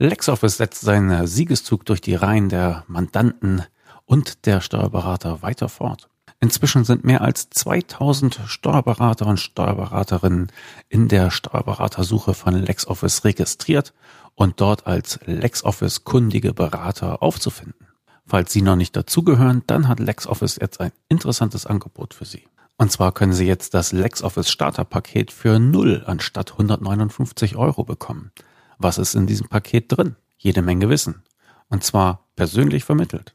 LexOffice setzt seinen Siegeszug durch die Reihen der Mandanten und der Steuerberater weiter fort. Inzwischen sind mehr als 2000 Steuerberater und Steuerberaterinnen in der Steuerberatersuche von LexOffice registriert und dort als LexOffice kundige Berater aufzufinden. Falls Sie noch nicht dazugehören, dann hat LexOffice jetzt ein interessantes Angebot für Sie. Und zwar können Sie jetzt das LexOffice Starterpaket für 0 anstatt 159 Euro bekommen. Was ist in diesem Paket drin? Jede Menge Wissen. Und zwar persönlich vermittelt.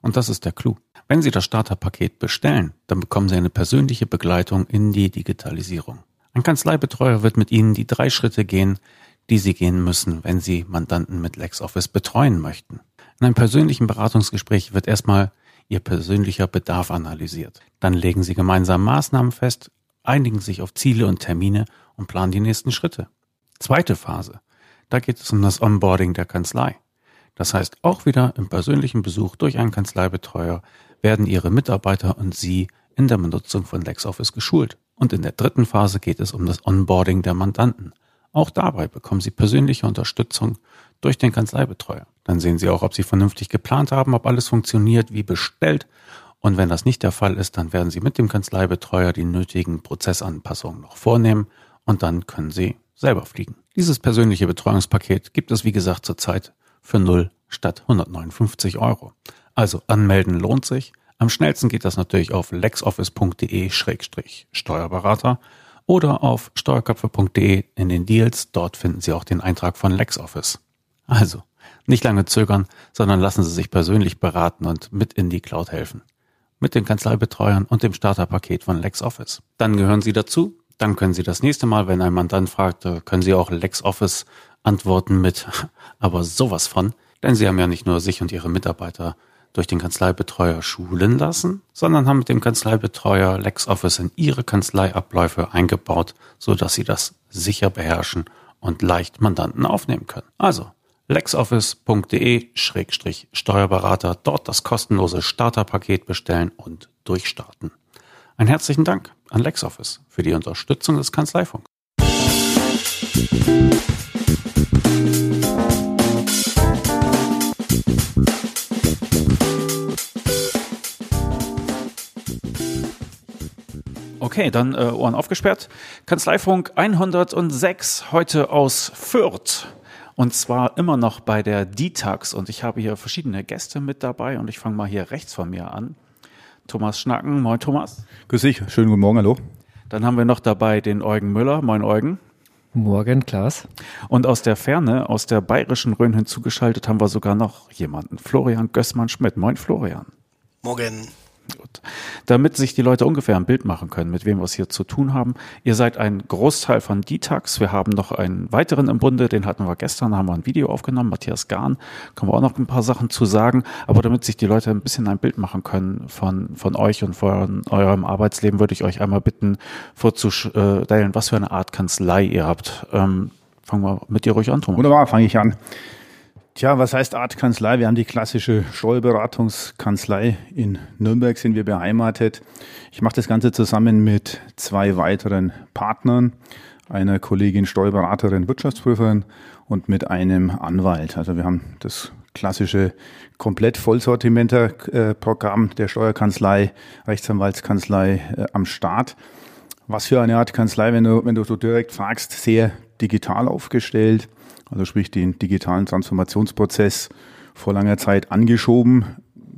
Und das ist der Clou. Wenn Sie das Starterpaket bestellen, dann bekommen Sie eine persönliche Begleitung in die Digitalisierung. Ein Kanzleibetreuer wird mit Ihnen die drei Schritte gehen, die Sie gehen müssen, wenn Sie Mandanten mit LexOffice betreuen möchten. In einem persönlichen Beratungsgespräch wird erstmal Ihr persönlicher Bedarf analysiert. Dann legen Sie gemeinsam Maßnahmen fest, einigen sich auf Ziele und Termine und planen die nächsten Schritte. Zweite Phase. Da geht es um das Onboarding der Kanzlei. Das heißt, auch wieder im persönlichen Besuch durch einen Kanzleibetreuer werden Ihre Mitarbeiter und Sie in der Benutzung von LexOffice geschult. Und in der dritten Phase geht es um das Onboarding der Mandanten. Auch dabei bekommen Sie persönliche Unterstützung durch den Kanzleibetreuer. Dann sehen Sie auch, ob Sie vernünftig geplant haben, ob alles funktioniert wie bestellt. Und wenn das nicht der Fall ist, dann werden Sie mit dem Kanzleibetreuer die nötigen Prozessanpassungen noch vornehmen und dann können Sie selber fliegen. Dieses persönliche Betreuungspaket gibt es, wie gesagt, zurzeit für 0 statt 159 Euro. Also anmelden lohnt sich. Am schnellsten geht das natürlich auf lexoffice.de-steuerberater oder auf steuerköpfe.de in den Deals. Dort finden Sie auch den Eintrag von LexOffice. Also, nicht lange zögern, sondern lassen Sie sich persönlich beraten und mit in die Cloud helfen. Mit den Kanzleibetreuern und dem Starterpaket von LexOffice. Dann gehören Sie dazu dann können Sie das nächste Mal, wenn ein Mandant fragt, äh, können Sie auch LexOffice antworten mit, aber sowas von. Denn Sie haben ja nicht nur sich und Ihre Mitarbeiter durch den Kanzleibetreuer schulen lassen, sondern haben mit dem Kanzleibetreuer LexOffice in Ihre Kanzleiabläufe eingebaut, so dass Sie das sicher beherrschen und leicht Mandanten aufnehmen können. Also lexoffice.de-steuerberater, dort das kostenlose Starterpaket bestellen und durchstarten. Einen herzlichen Dank an LexOffice für die Unterstützung des Kanzleifunks. Okay, dann äh, Ohren aufgesperrt. Kanzleifunk 106, heute aus Fürth. Und zwar immer noch bei der Ditax. Und ich habe hier verschiedene Gäste mit dabei. Und ich fange mal hier rechts von mir an. Thomas Schnacken. Moin, Thomas. Grüß dich. Schönen guten Morgen. Hallo. Dann haben wir noch dabei den Eugen Müller. Moin, Eugen. Morgen, Klaas. Und aus der Ferne, aus der bayerischen Rhön hinzugeschaltet, haben wir sogar noch jemanden. Florian Gößmann-Schmidt. Moin, Florian. Morgen. Gut. Damit sich die Leute ungefähr ein Bild machen können, mit wem wir es hier zu tun haben. Ihr seid ein Großteil von Ditax. Wir haben noch einen weiteren im Bunde, den hatten wir gestern, haben wir ein Video aufgenommen, Matthias Gahn. Können wir auch noch ein paar Sachen zu sagen. Aber damit sich die Leute ein bisschen ein Bild machen können von, von euch und von eurem Arbeitsleben, würde ich euch einmal bitten, vorzustellen, was für eine Art Kanzlei ihr habt. Ähm, fangen wir mit dir ruhig an, Thomas. Wunderbar, fange ich an. Tja, was heißt Art Kanzlei? Wir haben die klassische Steuerberatungskanzlei. In Nürnberg sind wir beheimatet. Ich mache das Ganze zusammen mit zwei weiteren Partnern, einer Kollegin Steuerberaterin, Wirtschaftsprüferin und mit einem Anwalt. Also wir haben das klassische komplett Vollsortimenter-Programm der Steuerkanzlei, Rechtsanwaltskanzlei äh, am Start. Was für eine Art Kanzlei, wenn du, wenn du so direkt fragst, sehr digital aufgestellt also sprich den digitalen Transformationsprozess vor langer Zeit angeschoben.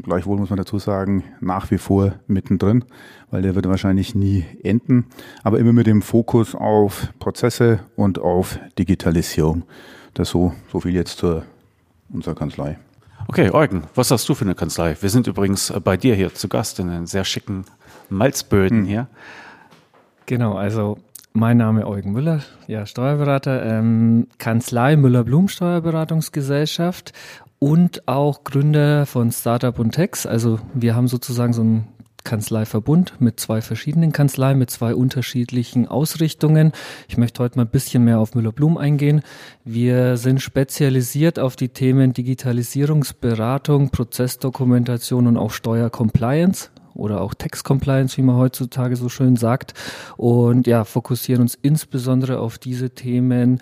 Gleichwohl muss man dazu sagen, nach wie vor mittendrin, weil der wird wahrscheinlich nie enden, aber immer mit dem Fokus auf Prozesse und auf Digitalisierung. Das so, so viel jetzt zur unserer Kanzlei. Okay, Eugen, was hast du für eine Kanzlei? Wir sind übrigens bei dir hier zu Gast in den sehr schicken Malzböden hm. hier. Genau, also mein Name Eugen Müller, ja, Steuerberater, ähm, Kanzlei Müller-Blum Steuerberatungsgesellschaft und auch Gründer von Startup und Tex. Also wir haben sozusagen so einen Kanzleiverbund mit zwei verschiedenen Kanzleien, mit zwei unterschiedlichen Ausrichtungen. Ich möchte heute mal ein bisschen mehr auf Müller-Blum eingehen. Wir sind spezialisiert auf die Themen Digitalisierungsberatung, Prozessdokumentation und auch Steuercompliance oder auch Text Compliance, wie man heutzutage so schön sagt. Und ja, fokussieren uns insbesondere auf diese Themen,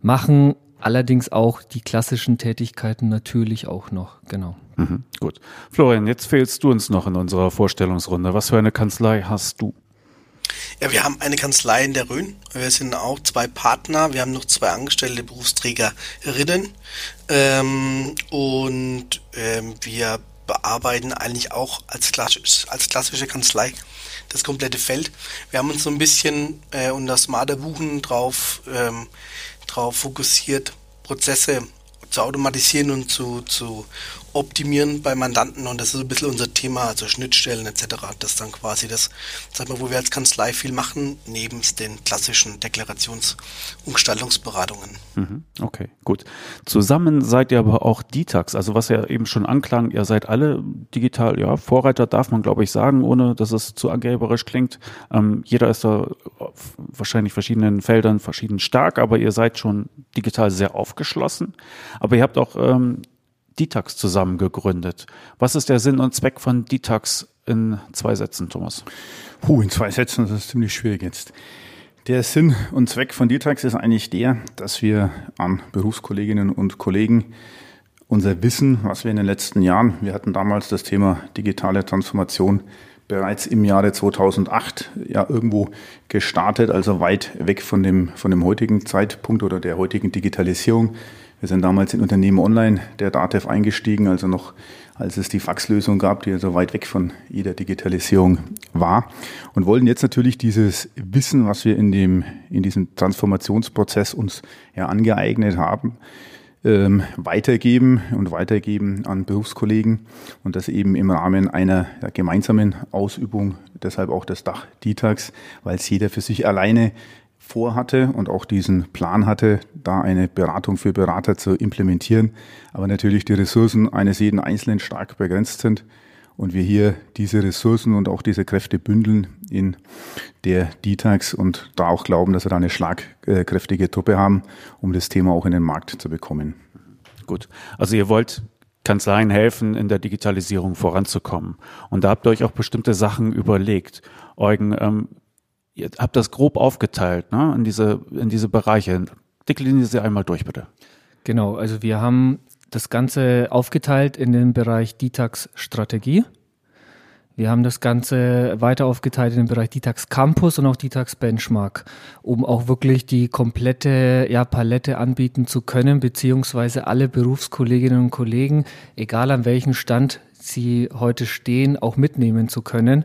machen allerdings auch die klassischen Tätigkeiten natürlich auch noch, genau. Mhm, gut. Florian, jetzt fehlst du uns noch in unserer Vorstellungsrunde. Was für eine Kanzlei hast du? Ja, wir haben eine Kanzlei in der Rhön. Wir sind auch zwei Partner. Wir haben noch zwei angestellte Berufsträgerinnen. Ähm, und ähm, wir bearbeiten eigentlich auch als, klassisch, als klassische Kanzlei das komplette Feld. Wir haben uns so ein bisschen äh, unter smarter Buchen drauf, ähm, drauf fokussiert, Prozesse zu automatisieren und zu, zu optimieren bei Mandanten und das ist ein bisschen unser Thema, also Schnittstellen etc. Das ist dann quasi das, sag mal, wo wir als Kanzlei viel machen, neben den klassischen Deklarations- und Gestaltungsberatungen. Mhm. Okay, gut. Zusammen seid ihr aber auch Ditax, also was ja eben schon anklang, ihr seid alle digital, ja, Vorreiter darf man glaube ich sagen, ohne dass es zu angeberisch klingt. Ähm, jeder ist da wahrscheinlich verschiedenen Feldern verschieden stark, aber ihr seid schon digital sehr aufgeschlossen. Aber ihr habt auch ähm, Ditax zusammen gegründet. Was ist der Sinn und Zweck von Ditax in zwei Sätzen, Thomas? Puh, in zwei Sätzen, das ist ziemlich schwierig jetzt. Der Sinn und Zweck von Ditax ist eigentlich der, dass wir an Berufskolleginnen und Kollegen unser Wissen, was wir in den letzten Jahren, wir hatten damals das Thema digitale Transformation bereits im Jahre 2008 ja irgendwo gestartet, also weit weg von dem, von dem heutigen Zeitpunkt oder der heutigen Digitalisierung. Wir sind damals in Unternehmen Online der DATEV eingestiegen, also noch als es die Faxlösung gab, die also weit weg von jeder Digitalisierung war. Und wollen jetzt natürlich dieses Wissen, was wir in dem, in diesem Transformationsprozess uns ja angeeignet haben, ähm, weitergeben und weitergeben an Berufskollegen und das eben im Rahmen einer gemeinsamen Ausübung, deshalb auch das Dach DITAX, weil es jeder für sich alleine vorhatte und auch diesen Plan hatte, da eine Beratung für Berater zu implementieren. Aber natürlich die Ressourcen eines jeden Einzelnen stark begrenzt sind und wir hier diese Ressourcen und auch diese Kräfte bündeln in der DTAX und da auch glauben, dass wir da eine schlagkräftige Truppe haben, um das Thema auch in den Markt zu bekommen. Gut. Also ihr wollt Kanzleien helfen, in der Digitalisierung voranzukommen. Und da habt ihr euch auch bestimmte Sachen überlegt. Eugen, ähm, ihr habt das grob aufgeteilt ne, in, diese, in diese Bereiche. Deklinieren Sie einmal durch, bitte. Genau, also wir haben das Ganze aufgeteilt in den Bereich Ditax Strategie. Wir haben das Ganze weiter aufgeteilt in den Bereich Ditax Campus und auch Ditax Benchmark, um auch wirklich die komplette ja, Palette anbieten zu können, beziehungsweise alle Berufskolleginnen und Kollegen, egal an welchem Stand sie heute stehen, auch mitnehmen zu können.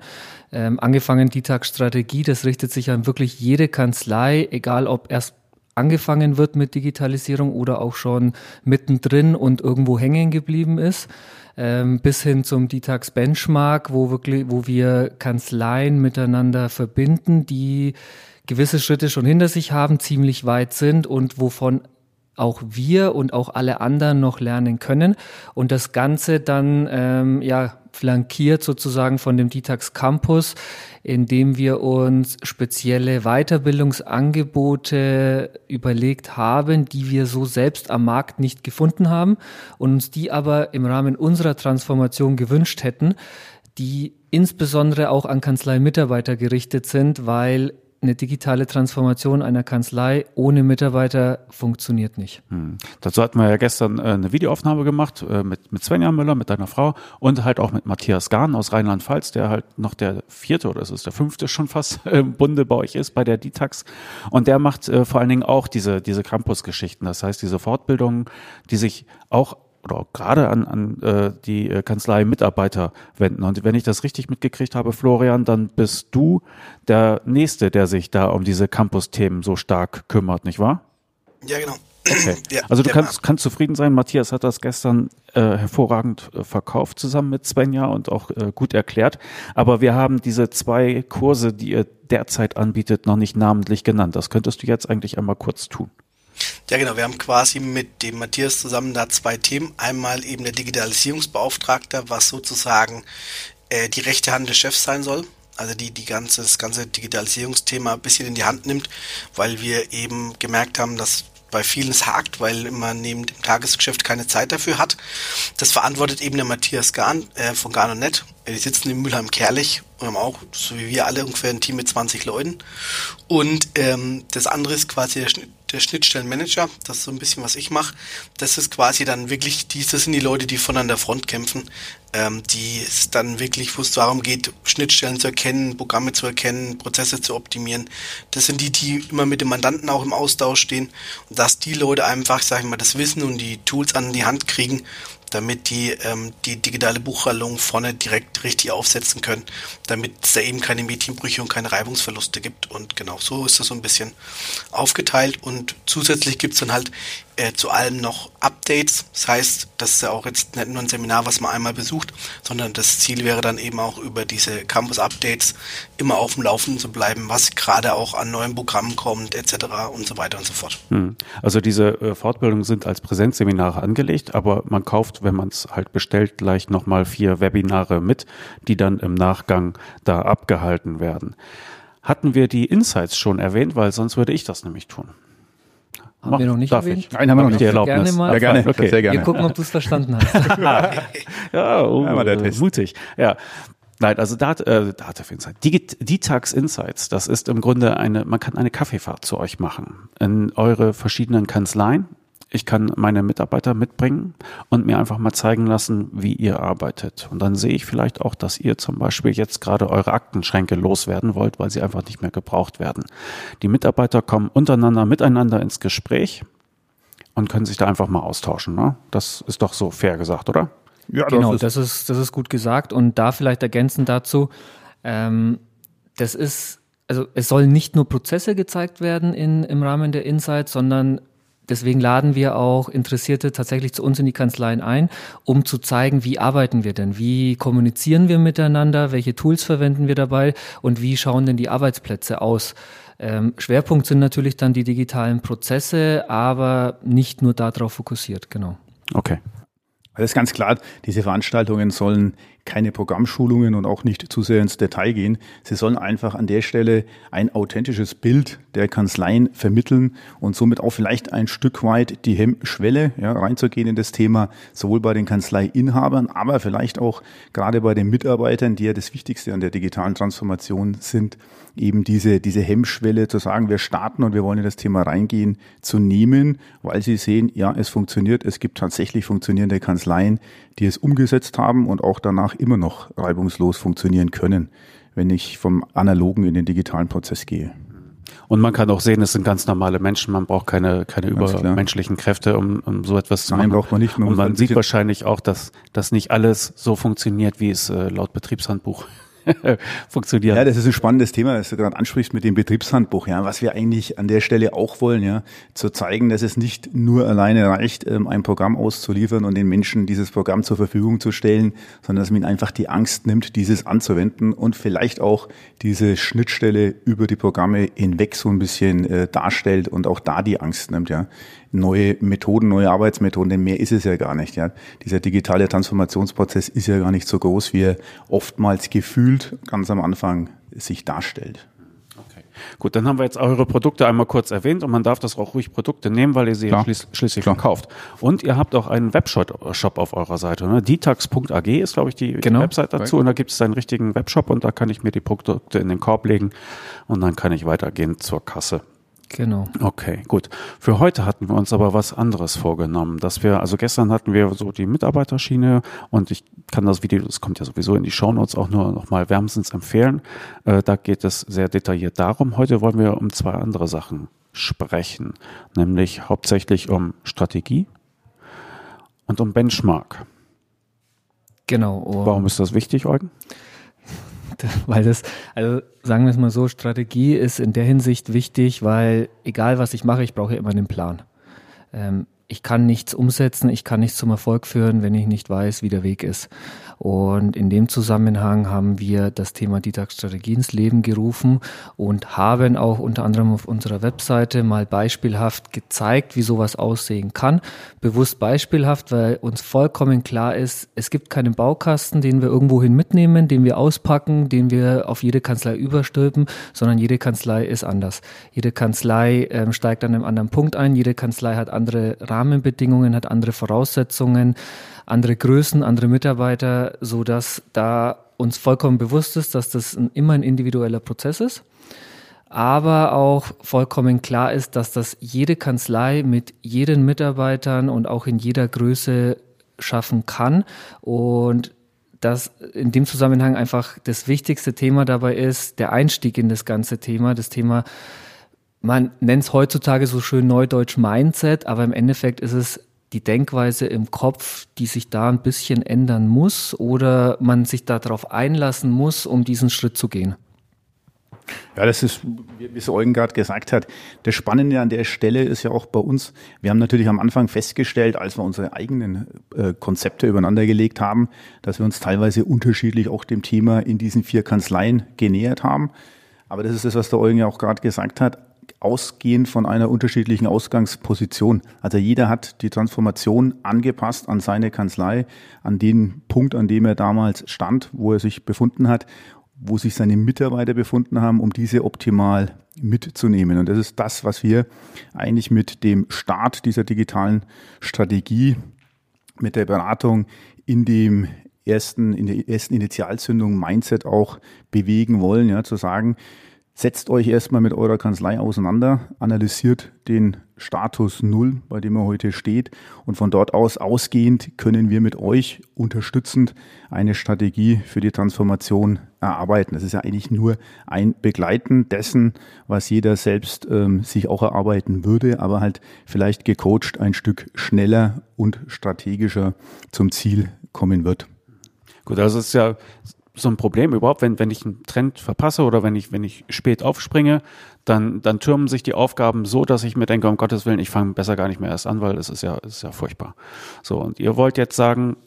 Ähm, angefangen die Tagstrategie, das richtet sich an wirklich jede Kanzlei, egal ob erst angefangen wird mit Digitalisierung oder auch schon mittendrin und irgendwo hängen geblieben ist, ähm, bis hin zum Ditax Benchmark, wo wirklich, wo wir Kanzleien miteinander verbinden, die gewisse Schritte schon hinter sich haben, ziemlich weit sind und wovon auch wir und auch alle anderen noch lernen können. Und das Ganze dann ähm, ja flankiert sozusagen von dem Ditax Campus, indem wir uns spezielle Weiterbildungsangebote überlegt haben, die wir so selbst am Markt nicht gefunden haben und uns die aber im Rahmen unserer Transformation gewünscht hätten, die insbesondere auch an Kanzleimitarbeiter gerichtet sind, weil eine digitale Transformation einer Kanzlei ohne Mitarbeiter funktioniert nicht. Hm. Dazu hatten wir ja gestern äh, eine Videoaufnahme gemacht äh, mit, mit Svenja Müller, mit deiner Frau und halt auch mit Matthias Gahn aus Rheinland-Pfalz, der halt noch der vierte oder es ist der fünfte schon fast im Bunde bei euch ist, bei der Ditax. Und der macht äh, vor allen Dingen auch diese, diese Campus-Geschichten. Das heißt, diese Fortbildungen, die sich auch oder auch gerade an, an äh, die äh, Kanzlei-Mitarbeiter wenden. Und wenn ich das richtig mitgekriegt habe, Florian, dann bist du der Nächste, der sich da um diese Campus-Themen so stark kümmert, nicht wahr? Ja, genau. Okay. Ja, also du kannst, kannst zufrieden sein. Matthias hat das gestern äh, hervorragend äh, verkauft zusammen mit Svenja und auch äh, gut erklärt. Aber wir haben diese zwei Kurse, die ihr derzeit anbietet, noch nicht namentlich genannt. Das könntest du jetzt eigentlich einmal kurz tun. Ja, genau. Wir haben quasi mit dem Matthias zusammen da zwei Themen. Einmal eben der Digitalisierungsbeauftragte, was sozusagen äh, die rechte Hand des Chefs sein soll. Also die, die ganze, das ganze Digitalisierungsthema ein bisschen in die Hand nimmt, weil wir eben gemerkt haben, dass bei vielen es hakt, weil man neben dem Tagesgeschäft keine Zeit dafür hat. Das verantwortet eben der Matthias Gahn äh, von Gahn und Net. Die sitzen in Mülheim-Kerlich und haben auch, so wie wir alle, ungefähr ein Team mit 20 Leuten. Und ähm, das andere ist quasi der Schnitt, der Schnittstellenmanager, das ist so ein bisschen, was ich mache. Das ist quasi dann wirklich, die, das sind die Leute, die von an der Front kämpfen, ähm, die es dann wirklich, wo es darum geht, Schnittstellen zu erkennen, Programme zu erkennen, Prozesse zu optimieren. Das sind die, die immer mit dem Mandanten auch im Austausch stehen. Und dass die Leute einfach, sag ich mal, das Wissen und die Tools an die Hand kriegen, damit die ähm, die digitale Buchhaltung vorne direkt richtig aufsetzen können, damit es da eben keine Medienbrüche und keine Reibungsverluste gibt. Und genau so ist das so ein bisschen aufgeteilt. Und zusätzlich gibt es dann halt äh, zu allem noch Updates. Das heißt, das ist ja auch jetzt nicht nur ein Seminar, was man einmal besucht, sondern das Ziel wäre dann eben auch über diese Campus-Updates immer auf dem Laufenden zu bleiben, was gerade auch an neuen Programmen kommt, etc. und so weiter und so fort. Hm. Also diese äh, Fortbildungen sind als Präsenzseminare angelegt, aber man kauft, wenn man es halt bestellt, gleich nochmal vier Webinare mit, die dann im Nachgang da abgehalten werden. Hatten wir die Insights schon erwähnt, weil sonst würde ich das nämlich tun. Haben Mach, wir noch nicht erwähnt? Ich? Nein, haben wir noch nicht. Die Erlaubnis. Gerne mal. Ja, gerne. Okay. Sehr gerne. Wir gucken, ob du es verstanden hast. ja, oh, ja, der Test. mutig. Ja. Nein, also Dat, äh, Data Insight. Ditax Insights, das ist im Grunde eine, man kann eine Kaffeefahrt zu euch machen. In eure verschiedenen Kanzleien ich kann meine Mitarbeiter mitbringen und mir einfach mal zeigen lassen, wie ihr arbeitet. Und dann sehe ich vielleicht auch, dass ihr zum Beispiel jetzt gerade eure Aktenschränke loswerden wollt, weil sie einfach nicht mehr gebraucht werden. Die Mitarbeiter kommen untereinander, miteinander ins Gespräch und können sich da einfach mal austauschen. Ne? Das ist doch so fair gesagt, oder? Ja, genau, das ist, das ist gut gesagt. Und da vielleicht ergänzend dazu, ähm, das ist also es sollen nicht nur Prozesse gezeigt werden in, im Rahmen der Insights, sondern Deswegen laden wir auch Interessierte tatsächlich zu uns in die Kanzleien ein, um zu zeigen, wie arbeiten wir denn, wie kommunizieren wir miteinander, welche Tools verwenden wir dabei und wie schauen denn die Arbeitsplätze aus. Ähm, Schwerpunkt sind natürlich dann die digitalen Prozesse, aber nicht nur darauf fokussiert, genau. Okay. Ist ganz klar, diese Veranstaltungen sollen keine Programmschulungen und auch nicht zu sehr ins Detail gehen. Sie sollen einfach an der Stelle ein authentisches Bild der Kanzleien vermitteln und somit auch vielleicht ein Stück weit die Hemmschwelle ja, reinzugehen in das Thema, sowohl bei den Kanzleiinhabern, aber vielleicht auch gerade bei den Mitarbeitern, die ja das Wichtigste an der digitalen Transformation sind, eben diese, diese Hemmschwelle zu sagen, wir starten und wir wollen in das Thema reingehen, zu nehmen, weil sie sehen, ja, es funktioniert, es gibt tatsächlich funktionierende Kanzleien, die es umgesetzt haben und auch danach immer noch reibungslos funktionieren können, wenn ich vom analogen in den digitalen Prozess gehe. Und man kann auch sehen, es sind ganz normale Menschen, man braucht keine, keine übermenschlichen Kräfte, um, um so etwas zu Nein, machen. braucht man nicht. Man Und man sieht wahrscheinlich auch, dass, dass nicht alles so funktioniert, wie es äh, laut Betriebshandbuch funktionieren. Ja, das ist ein spannendes Thema, das du gerade ansprichst mit dem Betriebshandbuch. Ja, was wir eigentlich an der Stelle auch wollen, ja, zu zeigen, dass es nicht nur alleine reicht, ähm, ein Programm auszuliefern und den Menschen dieses Programm zur Verfügung zu stellen, sondern dass man ihnen einfach die Angst nimmt, dieses anzuwenden und vielleicht auch diese Schnittstelle über die Programme hinweg so ein bisschen äh, darstellt und auch da die Angst nimmt. Ja, neue Methoden, neue Arbeitsmethoden, denn mehr ist es ja gar nicht. Ja. Dieser digitale Transformationsprozess ist ja gar nicht so groß, wie er oftmals gefühlt ganz am Anfang sich darstellt. Okay. Gut, dann haben wir jetzt eure Produkte einmal kurz erwähnt und man darf das auch ruhig Produkte nehmen, weil ihr sie Klar. Schließ, schließlich Klar. verkauft. Und ihr habt auch einen Webshop auf eurer Seite. Ne? Detax.ag ist, glaube ich, die, genau. Website dazu. Und da gibt es einen richtigen Webshop und da kann ich mir die Produkte in den Korb legen und dann kann ich weitergehen zur Kasse. Genau. Okay, gut. Für heute hatten wir uns aber was anderes vorgenommen, dass wir, also gestern hatten wir so die Mitarbeiterschiene und ich kann das Video, das kommt ja sowieso in die Shownotes auch nur nochmal wärmstens empfehlen. Äh, da geht es sehr detailliert darum. Heute wollen wir um zwei andere Sachen sprechen, nämlich hauptsächlich um Strategie und um Benchmark. Genau. Um Warum ist das wichtig, Eugen? weil das, also sagen wir es mal so, Strategie ist in der Hinsicht wichtig, weil egal was ich mache, ich brauche immer einen Plan. Ähm, ich kann nichts umsetzen, ich kann nichts zum Erfolg führen, wenn ich nicht weiß, wie der Weg ist. Und in dem Zusammenhang haben wir das Thema Ditax-Strategie ins Leben gerufen und haben auch unter anderem auf unserer Webseite mal beispielhaft gezeigt, wie sowas aussehen kann. Bewusst beispielhaft, weil uns vollkommen klar ist, es gibt keinen Baukasten, den wir irgendwohin mitnehmen, den wir auspacken, den wir auf jede Kanzlei überstülpen, sondern jede Kanzlei ist anders. Jede Kanzlei ähm, steigt an einem anderen Punkt ein, jede Kanzlei hat andere Rahmenbedingungen, hat andere Voraussetzungen andere Größen, andere Mitarbeiter, so dass da uns vollkommen bewusst ist, dass das ein, immer ein individueller Prozess ist. aber auch vollkommen klar ist, dass das jede Kanzlei mit jeden Mitarbeitern und auch in jeder Größe schaffen kann und dass in dem Zusammenhang einfach das wichtigste Thema dabei ist, der Einstieg in das ganze Thema, das Thema, man nennt es heutzutage so schön neudeutsch Mindset, aber im Endeffekt ist es die Denkweise im Kopf, die sich da ein bisschen ändern muss oder man sich darauf einlassen muss, um diesen Schritt zu gehen. Ja, das ist, wie es Eugen gerade gesagt hat, das Spannende an der Stelle ist ja auch bei uns, wir haben natürlich am Anfang festgestellt, als wir unsere eigenen äh, Konzepte übereinander gelegt haben, dass wir uns teilweise unterschiedlich auch dem Thema in diesen vier Kanzleien genähert haben. Aber das ist das, was der Eugen ja auch gerade gesagt hat, ausgehend von einer unterschiedlichen Ausgangsposition. Also jeder hat die Transformation angepasst an seine Kanzlei, an den Punkt, an dem er damals stand, wo er sich befunden hat wo sich seine Mitarbeiter befunden haben, um diese optimal mitzunehmen. Und das ist das, was wir eigentlich mit dem Start dieser digitalen Strategie, mit der Beratung in dem ersten, in der ersten Initialzündung Mindset auch bewegen wollen, ja, zu sagen, Setzt euch erstmal mit eurer Kanzlei auseinander, analysiert den Status Null, bei dem er heute steht. Und von dort aus ausgehend können wir mit euch unterstützend eine Strategie für die Transformation erarbeiten. Das ist ja eigentlich nur ein Begleiten dessen, was jeder selbst ähm, sich auch erarbeiten würde, aber halt vielleicht gecoacht ein Stück schneller und strategischer zum Ziel kommen wird. Gut, also es ist ja so ein Problem überhaupt, wenn, wenn ich einen Trend verpasse oder wenn ich, wenn ich spät aufspringe, dann, dann türmen sich die Aufgaben so, dass ich mir denke, um Gottes Willen, ich fange besser gar nicht mehr erst an, weil es ist ja, es ist ja furchtbar. So, und ihr wollt jetzt sagen,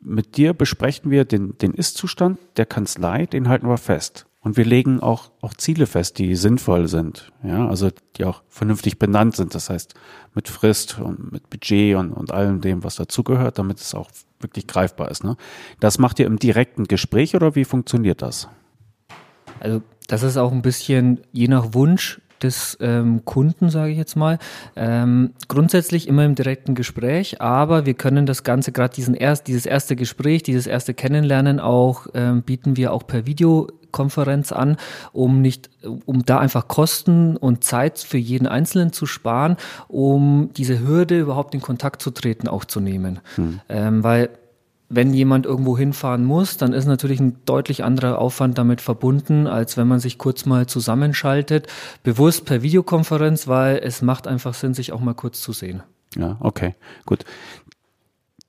mit dir besprechen wir den, den Ist-Zustand der Kanzlei, den halten wir fest. Und wir legen auch, auch Ziele fest, die sinnvoll sind, ja, also die auch vernünftig benannt sind. Das heißt, mit Frist und mit Budget und, und allem dem, was dazugehört, damit es auch wirklich greifbar ist. Ne? Das macht ihr im direkten Gespräch oder wie funktioniert das? Also das ist auch ein bisschen je nach Wunsch des ähm, Kunden, sage ich jetzt mal. Ähm, grundsätzlich immer im direkten Gespräch, aber wir können das Ganze, gerade diesen erst, dieses erste Gespräch, dieses erste Kennenlernen auch, ähm, bieten wir auch per Videokonferenz an, um nicht, um da einfach Kosten und Zeit für jeden Einzelnen zu sparen, um diese Hürde überhaupt in Kontakt zu treten auch zu nehmen. Hm. Ähm, weil wenn jemand irgendwo hinfahren muss, dann ist natürlich ein deutlich anderer Aufwand damit verbunden, als wenn man sich kurz mal zusammenschaltet, bewusst per Videokonferenz, weil es macht einfach Sinn, sich auch mal kurz zu sehen. Ja, okay, gut.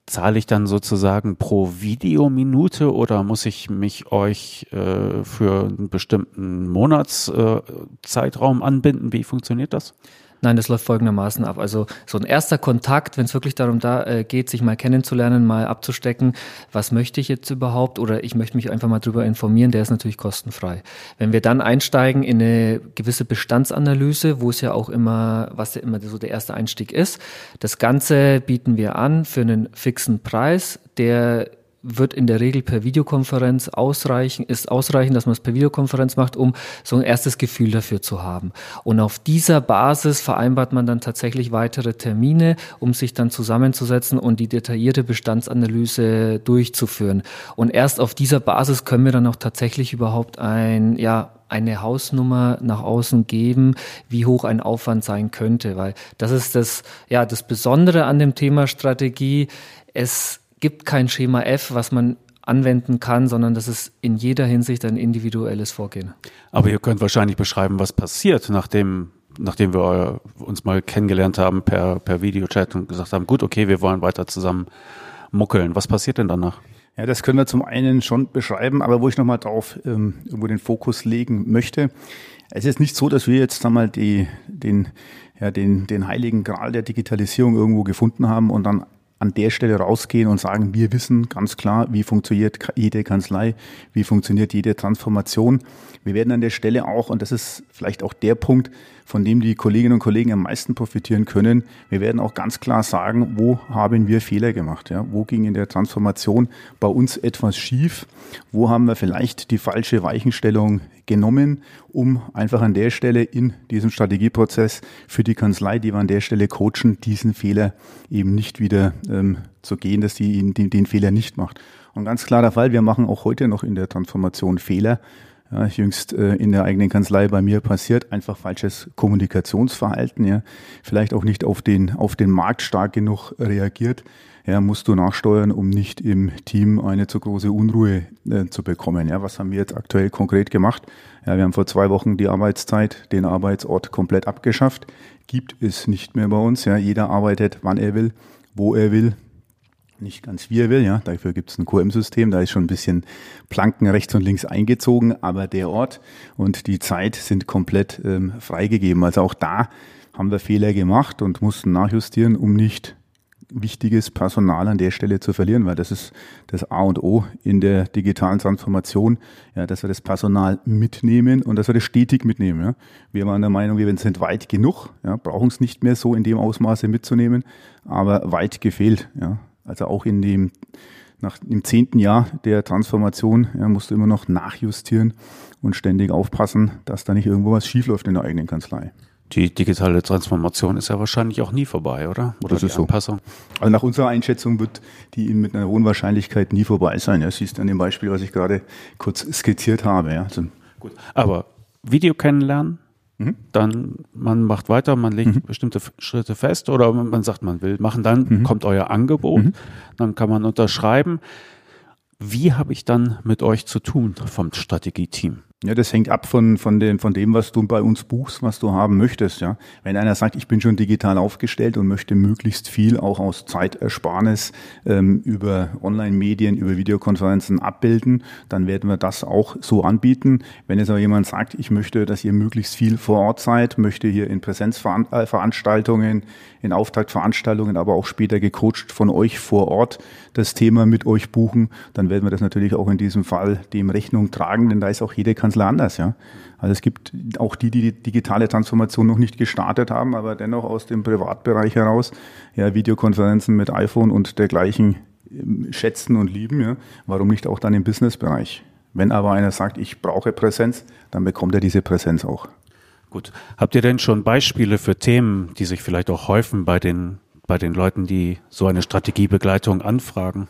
Zahle ich dann sozusagen pro Videominute oder muss ich mich euch äh, für einen bestimmten Monatszeitraum äh, anbinden? Wie funktioniert das? Nein, das läuft folgendermaßen ab. Also so ein erster Kontakt, wenn es wirklich darum da, äh, geht, sich mal kennenzulernen, mal abzustecken, was möchte ich jetzt überhaupt oder ich möchte mich einfach mal drüber informieren, der ist natürlich kostenfrei. Wenn wir dann einsteigen in eine gewisse Bestandsanalyse, wo es ja auch immer, was ja immer so der erste Einstieg ist, das Ganze bieten wir an für einen fixen Preis, der wird in der Regel per Videokonferenz ausreichen, ist ausreichend, dass man es per Videokonferenz macht, um so ein erstes Gefühl dafür zu haben. Und auf dieser Basis vereinbart man dann tatsächlich weitere Termine, um sich dann zusammenzusetzen und die detaillierte Bestandsanalyse durchzuführen. Und erst auf dieser Basis können wir dann auch tatsächlich überhaupt ein, ja, eine Hausnummer nach außen geben, wie hoch ein Aufwand sein könnte, weil das ist das, ja, das Besondere an dem Thema Strategie. Es gibt kein Schema F, was man anwenden kann, sondern das ist in jeder Hinsicht ein individuelles Vorgehen. Aber ihr könnt wahrscheinlich beschreiben, was passiert, nachdem, nachdem wir uns mal kennengelernt haben per, per Videochat und gesagt haben, gut, okay, wir wollen weiter zusammen muckeln. Was passiert denn danach? Ja, das können wir zum einen schon beschreiben, aber wo ich nochmal drauf ähm, irgendwo den Fokus legen möchte. Es ist nicht so, dass wir jetzt einmal die, den, ja, den, den heiligen Gral der Digitalisierung irgendwo gefunden haben und dann an der Stelle rausgehen und sagen, wir wissen ganz klar, wie funktioniert jede Kanzlei, wie funktioniert jede Transformation. Wir werden an der Stelle auch, und das ist vielleicht auch der Punkt, von dem die Kolleginnen und Kollegen am meisten profitieren können. Wir werden auch ganz klar sagen, wo haben wir Fehler gemacht? Ja? Wo ging in der Transformation bei uns etwas schief? Wo haben wir vielleicht die falsche Weichenstellung genommen, um einfach an der Stelle in diesem Strategieprozess für die Kanzlei, die wir an der Stelle coachen, diesen Fehler eben nicht wieder ähm, zu gehen, dass die den, den Fehler nicht macht. Und ganz klar der Fall, wir machen auch heute noch in der Transformation Fehler. Ja, jüngst äh, in der eigenen Kanzlei bei mir passiert, einfach falsches Kommunikationsverhalten, ja, vielleicht auch nicht auf den, auf den Markt stark genug reagiert, ja, musst du nachsteuern, um nicht im Team eine zu große Unruhe äh, zu bekommen. Ja, was haben wir jetzt aktuell konkret gemacht? Ja, wir haben vor zwei Wochen die Arbeitszeit, den Arbeitsort komplett abgeschafft. Gibt es nicht mehr bei uns. Ja, jeder arbeitet, wann er will, wo er will, nicht ganz will, ja. Dafür gibt es ein QM-System, da ist schon ein bisschen Planken rechts und links eingezogen, aber der Ort und die Zeit sind komplett ähm, freigegeben. Also auch da haben wir Fehler gemacht und mussten nachjustieren, um nicht wichtiges Personal an der Stelle zu verlieren, weil das ist das A und O in der digitalen Transformation, ja, dass wir das Personal mitnehmen und dass wir das stetig mitnehmen. Ja. Wir waren der Meinung, wir sind weit genug, ja, brauchen es nicht mehr so in dem Ausmaße mitzunehmen, aber weit gefehlt. Ja. Also auch in dem, nach dem zehnten Jahr der Transformation ja, musst du immer noch nachjustieren und ständig aufpassen, dass da nicht irgendwo was schiefläuft in der eigenen Kanzlei. Die digitale Transformation ist ja wahrscheinlich auch nie vorbei, oder? Oder das ist Anpassung? so. Also nach unserer Einschätzung wird die mit einer hohen Wahrscheinlichkeit nie vorbei sein. Ja, siehst du an dem Beispiel, was ich gerade kurz skizziert habe. Ja. Also Gut. Aber Video kennenlernen, Mhm. Dann man macht weiter, man legt mhm. bestimmte Schritte fest oder man sagt, man will machen, dann mhm. kommt euer Angebot, mhm. dann kann man unterschreiben. Wie habe ich dann mit euch zu tun vom Strategieteam? Ja, das hängt ab von, von, dem, von dem, was du bei uns buchst, was du haben möchtest. Ja. Wenn einer sagt, ich bin schon digital aufgestellt und möchte möglichst viel auch aus Zeitersparnis ähm, über Online-Medien, über Videokonferenzen abbilden, dann werden wir das auch so anbieten. Wenn jetzt aber jemand sagt, ich möchte, dass ihr möglichst viel vor Ort seid, möchte hier in Präsenzveranstaltungen, in Auftaktveranstaltungen, aber auch später gecoacht von euch vor Ort das Thema mit euch buchen, dann werden wir das natürlich auch in diesem Fall dem Rechnung tragen, denn da ist auch jede Kanzler anders, ja. Also es gibt auch die, die die digitale Transformation noch nicht gestartet haben, aber dennoch aus dem Privatbereich heraus ja Videokonferenzen mit iPhone und dergleichen ähm, schätzen und lieben, ja. Warum nicht auch dann im Businessbereich? Wenn aber einer sagt, ich brauche Präsenz, dann bekommt er diese Präsenz auch. Gut. Habt ihr denn schon Beispiele für Themen, die sich vielleicht auch häufen bei den, bei den Leuten, die so eine Strategiebegleitung anfragen?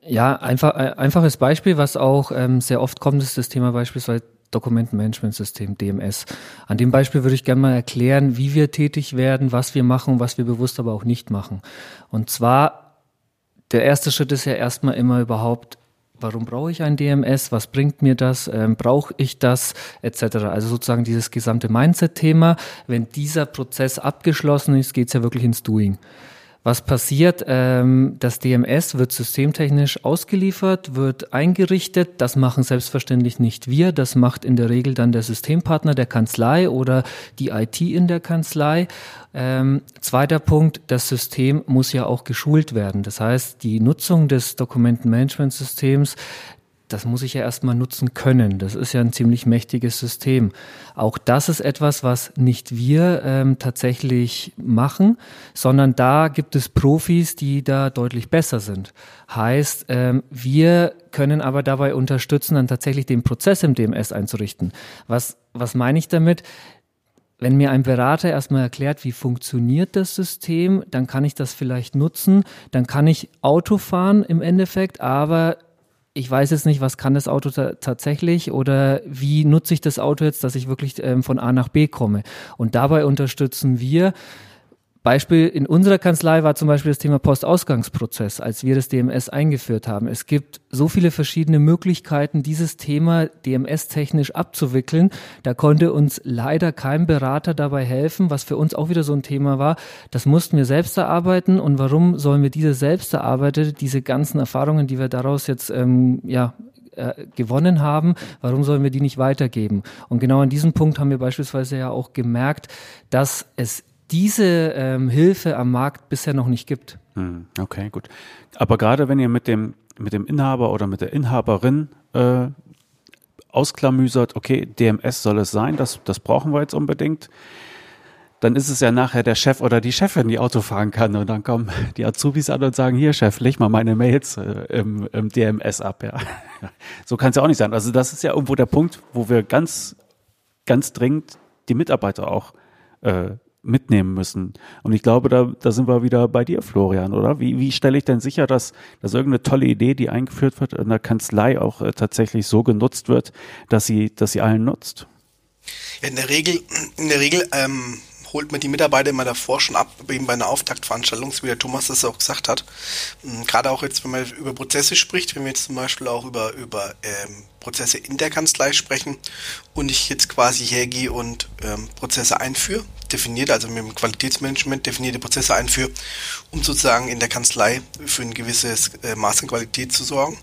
Ja, einfach, einfaches Beispiel, was auch ähm, sehr oft kommt, ist das Thema beispielsweise Dokumentenmanagementsystem, DMS. An dem Beispiel würde ich gerne mal erklären, wie wir tätig werden, was wir machen, was wir bewusst aber auch nicht machen. Und zwar, der erste Schritt ist ja erstmal immer überhaupt, warum brauche ich ein DMS, was bringt mir das, ähm, brauche ich das, etc. Also sozusagen dieses gesamte Mindset-Thema. Wenn dieser Prozess abgeschlossen ist, geht es ja wirklich ins Doing. Was passiert? Ähm, das DMS wird systemtechnisch ausgeliefert, wird eingerichtet. Das machen selbstverständlich nicht wir. Das macht in der Regel dann der Systempartner der Kanzlei oder die IT in der Kanzlei. Ähm, zweiter Punkt, das System muss ja auch geschult werden. Das heißt, die Nutzung des Dokumentenmanagementsystems das muss ich ja erstmal nutzen können. Das ist ja ein ziemlich mächtiges System. Auch das ist etwas, was nicht wir ähm, tatsächlich machen, sondern da gibt es Profis, die da deutlich besser sind. Heißt, ähm, wir können aber dabei unterstützen, dann tatsächlich den Prozess im DMS einzurichten. Was, was meine ich damit? Wenn mir ein Berater erstmal erklärt, wie funktioniert das System, dann kann ich das vielleicht nutzen, dann kann ich Auto fahren im Endeffekt, aber ich weiß jetzt nicht, was kann das Auto tatsächlich oder wie nutze ich das Auto jetzt, dass ich wirklich ähm, von A nach B komme. Und dabei unterstützen wir Beispiel in unserer Kanzlei war zum Beispiel das Thema Postausgangsprozess, als wir das DMS eingeführt haben. Es gibt so viele verschiedene Möglichkeiten, dieses Thema DMS-technisch abzuwickeln. Da konnte uns leider kein Berater dabei helfen, was für uns auch wieder so ein Thema war. Das mussten wir selbst erarbeiten. Und warum sollen wir diese selbst erarbeitete, diese ganzen Erfahrungen, die wir daraus jetzt ähm, ja, äh, gewonnen haben, warum sollen wir die nicht weitergeben? Und genau an diesem Punkt haben wir beispielsweise ja auch gemerkt, dass es diese ähm, Hilfe am Markt bisher noch nicht gibt. Hm, okay, gut. Aber gerade wenn ihr mit dem, mit dem Inhaber oder mit der Inhaberin äh, ausklamüsert, okay, DMS soll es sein, das, das brauchen wir jetzt unbedingt, dann ist es ja nachher der Chef oder die Chefin, die Auto fahren kann und dann kommen die Azubis an und sagen, hier Chef, leg mal meine Mails äh, im, im DMS ab. Ja. So kann es ja auch nicht sein. Also das ist ja irgendwo der Punkt, wo wir ganz, ganz dringend die Mitarbeiter auch äh, mitnehmen müssen. Und ich glaube, da, da sind wir wieder bei dir, Florian, oder? Wie, wie stelle ich denn sicher, dass, dass irgendeine tolle Idee, die eingeführt wird, in der Kanzlei auch äh, tatsächlich so genutzt wird, dass sie, dass sie allen nutzt? Ja, in der Regel, in der Regel ähm, holt man die Mitarbeiter immer davor schon ab, eben bei einer Auftaktveranstaltung, wie der Thomas das auch gesagt hat. Hm, gerade auch jetzt, wenn man über Prozesse spricht, wenn wir jetzt zum Beispiel auch über, über ähm, Prozesse in der Kanzlei sprechen und ich jetzt quasi hergehe und ähm, Prozesse einführe, definiert, also mit dem Qualitätsmanagement definierte Prozesse einführe, um sozusagen in der Kanzlei für ein gewisses äh, Maß an Qualität zu sorgen.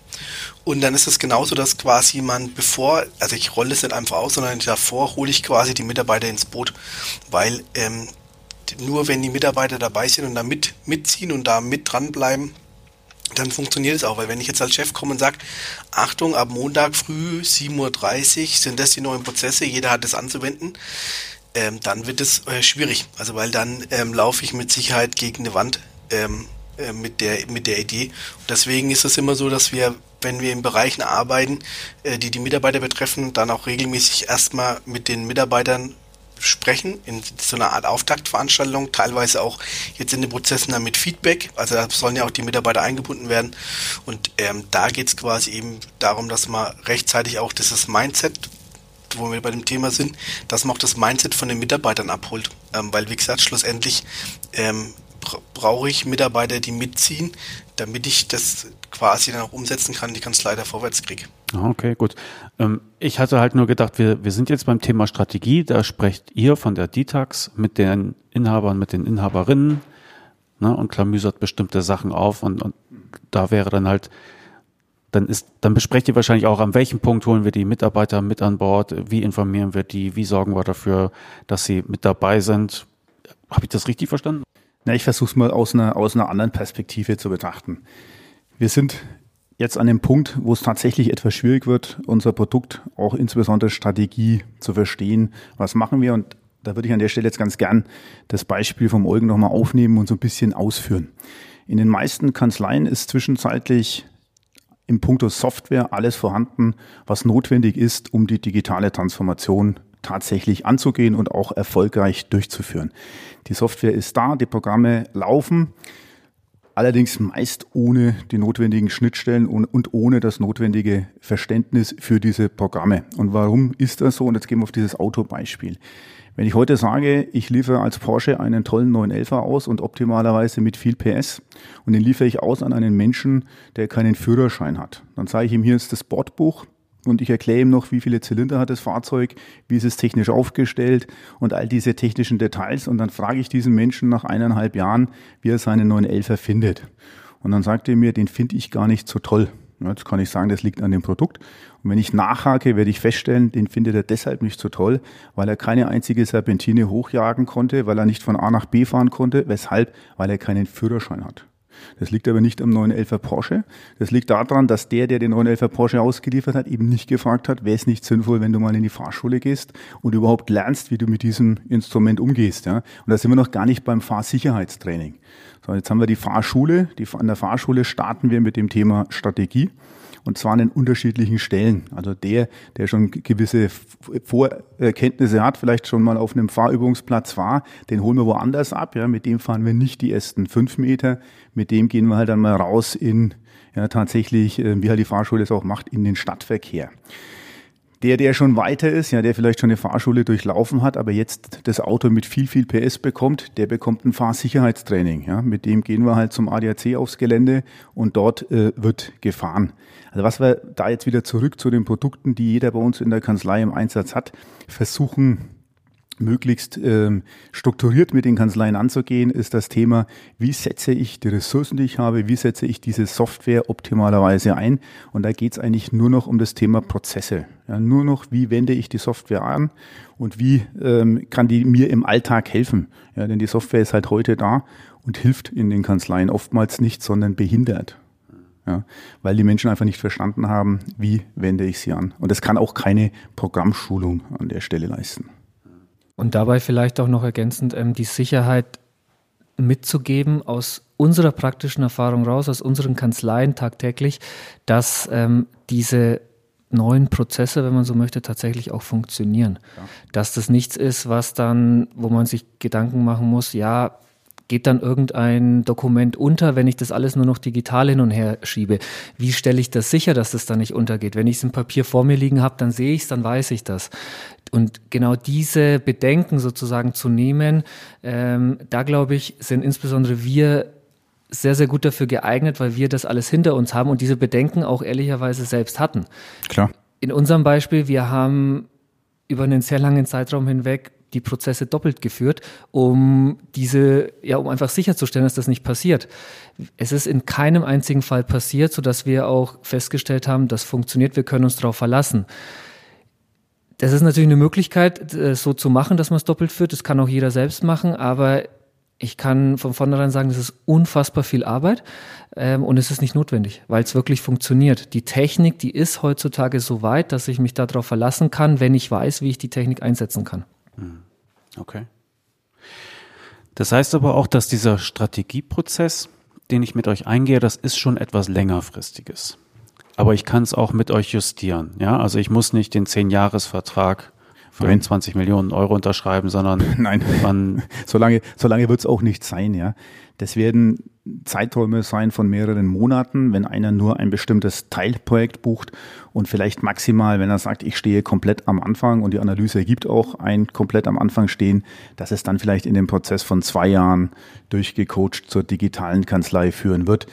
Und dann ist es genauso, dass quasi man bevor, also ich rolle es nicht einfach aus, sondern davor hole ich quasi die Mitarbeiter ins Boot, weil ähm, nur wenn die Mitarbeiter dabei sind und da mit, mitziehen und da mit dranbleiben, dann funktioniert es auch. Weil wenn ich jetzt als Chef komme und sage, Achtung, ab Montag früh 7.30 Uhr sind das die neuen Prozesse, jeder hat es anzuwenden, ähm, dann wird es äh, schwierig. Also weil dann ähm, laufe ich mit Sicherheit gegen eine Wand ähm, äh, mit, der, mit der Idee. Und deswegen ist es immer so, dass wir, wenn wir in Bereichen arbeiten, äh, die die Mitarbeiter betreffen, dann auch regelmäßig erstmal mit den Mitarbeitern sprechen, in so einer Art Auftaktveranstaltung, teilweise auch jetzt in den Prozessen dann mit Feedback, also da sollen ja auch die Mitarbeiter eingebunden werden und ähm, da geht es quasi eben darum, dass man rechtzeitig auch dieses Mindset wo wir bei dem Thema sind, dass man auch das Mindset von den Mitarbeitern abholt. Ähm, weil, wie gesagt, schlussendlich ähm, brauche ich Mitarbeiter, die mitziehen, damit ich das quasi dann auch umsetzen kann, die Kanzlei da vorwärts kriege. Ah, okay, gut. Ähm, ich hatte halt nur gedacht, wir, wir sind jetzt beim Thema Strategie, da sprecht ihr von der Ditax mit den Inhabern, mit den Inhaberinnen ne, und klamüsert bestimmte Sachen auf und, und da wäre dann halt dann ist, dann besprecht ihr wahrscheinlich auch, an welchem Punkt holen wir die Mitarbeiter mit an Bord, wie informieren wir die, wie sorgen wir dafür, dass sie mit dabei sind. Habe ich das richtig verstanden? Na, ich versuche es mal aus einer, aus einer anderen Perspektive zu betrachten. Wir sind jetzt an dem Punkt, wo es tatsächlich etwas schwierig wird, unser Produkt, auch insbesondere Strategie zu verstehen. Was machen wir? Und da würde ich an der Stelle jetzt ganz gern das Beispiel vom Eugen nochmal aufnehmen und so ein bisschen ausführen. In den meisten Kanzleien ist zwischenzeitlich im Punkto Software alles vorhanden, was notwendig ist, um die digitale Transformation tatsächlich anzugehen und auch erfolgreich durchzuführen. Die Software ist da, die Programme laufen, allerdings meist ohne die notwendigen Schnittstellen und, ohne das notwendige Verständnis für diese Programme. Und warum ist das so? Und jetzt gehen wir auf dieses Autobeispiel. Wenn ich heute sage, ich liefere als Porsche einen tollen 911er aus und optimalerweise mit viel PS und den liefere ich aus an einen Menschen, der keinen Führerschein hat, dann sage ich ihm, hier ist das Bordbuch und ich erkläre ihm noch, wie viele Zylinder hat das Fahrzeug, wie ist es technisch aufgestellt und all diese technischen Details und dann frage ich diesen Menschen nach eineinhalb Jahren, wie er seinen 911er findet. Und dann sagt er mir, den finde ich gar nicht so toll. Jetzt kann ich sagen, das liegt an dem Produkt. Und wenn ich nachhake, werde ich feststellen, den findet er deshalb nicht so toll, weil er keine einzige Serpentine hochjagen konnte, weil er nicht von A nach B fahren konnte. Weshalb? Weil er keinen Führerschein hat. Das liegt aber nicht am 911er Porsche. Das liegt daran, dass der, der den 911er Porsche ausgeliefert hat, eben nicht gefragt hat, wäre es nicht sinnvoll, wenn du mal in die Fahrschule gehst und überhaupt lernst, wie du mit diesem Instrument umgehst. Ja? Und da sind wir noch gar nicht beim Fahrsicherheitstraining. So, jetzt haben wir die Fahrschule. Die, an der Fahrschule starten wir mit dem Thema Strategie. Und zwar an den unterschiedlichen Stellen. Also der, der schon gewisse Vorkenntnisse hat, vielleicht schon mal auf einem Fahrübungsplatz war, den holen wir woanders ab. Ja, mit dem fahren wir nicht die ersten fünf Meter. Mit dem gehen wir halt dann mal raus in, ja, tatsächlich, äh, wie halt die Fahrschule es auch macht, in den Stadtverkehr. Der, der schon weiter ist, ja, der vielleicht schon eine Fahrschule durchlaufen hat, aber jetzt das Auto mit viel, viel PS bekommt, der bekommt ein Fahrsicherheitstraining. Ja. Mit dem gehen wir halt zum ADAC aufs Gelände und dort äh, wird gefahren. Also was wir da jetzt wieder zurück zu den Produkten, die jeder bei uns in der Kanzlei im Einsatz hat, versuchen möglichst ähm, strukturiert mit den Kanzleien anzugehen, ist das Thema, wie setze ich die Ressourcen, die ich habe, wie setze ich diese Software optimalerweise ein. Und da geht es eigentlich nur noch um das Thema Prozesse. Ja, nur noch, wie wende ich die Software an und wie ähm, kann die mir im Alltag helfen. Ja, denn die Software ist halt heute da und hilft in den Kanzleien oftmals nicht, sondern behindert. Ja, weil die Menschen einfach nicht verstanden haben, wie wende ich sie an. Und das kann auch keine Programmschulung an der Stelle leisten. Und dabei vielleicht auch noch ergänzend ähm, die Sicherheit mitzugeben aus unserer praktischen Erfahrung raus, aus unseren Kanzleien tagtäglich, dass ähm, diese neuen Prozesse, wenn man so möchte, tatsächlich auch funktionieren. Ja. Dass das nichts ist, was dann, wo man sich Gedanken machen muss, ja, geht dann irgendein Dokument unter, wenn ich das alles nur noch digital hin und her schiebe? Wie stelle ich das sicher, dass das dann nicht untergeht? Wenn ich es im Papier vor mir liegen habe, dann sehe ich es, dann weiß ich das. Und genau diese Bedenken sozusagen zu nehmen, ähm, da glaube ich, sind insbesondere wir sehr, sehr gut dafür geeignet, weil wir das alles hinter uns haben und diese Bedenken auch ehrlicherweise selbst hatten. Klar. In unserem Beispiel, wir haben über einen sehr langen Zeitraum hinweg die Prozesse doppelt geführt, um diese, ja, um einfach sicherzustellen, dass das nicht passiert. Es ist in keinem einzigen Fall passiert, so dass wir auch festgestellt haben, das funktioniert, wir können uns darauf verlassen. Das ist natürlich eine Möglichkeit, äh, so zu machen, dass man es doppelt führt. Das kann auch jeder selbst machen, aber ich kann von vornherein sagen, das ist unfassbar viel Arbeit ähm, und es ist nicht notwendig, weil es wirklich funktioniert. Die Technik, die ist heutzutage so weit, dass ich mich darauf verlassen kann, wenn ich weiß, wie ich die Technik einsetzen kann. Hm. Okay. Das heißt aber auch, dass dieser Strategieprozess, den ich mit euch eingehe, das ist schon etwas längerfristiges. Aber ich kann es auch mit euch justieren. Ja, also ich muss nicht den 10-Jahres-Vertrag für 21 Millionen Euro unterschreiben, sondern nein, man so lange, so lange wird es auch nicht sein. Ja, das werden Zeiträume sein von mehreren Monaten, wenn einer nur ein bestimmtes Teilprojekt bucht und vielleicht maximal, wenn er sagt, ich stehe komplett am Anfang und die Analyse ergibt auch ein komplett am Anfang stehen, dass es dann vielleicht in dem Prozess von zwei Jahren durchgecoacht zur digitalen Kanzlei führen wird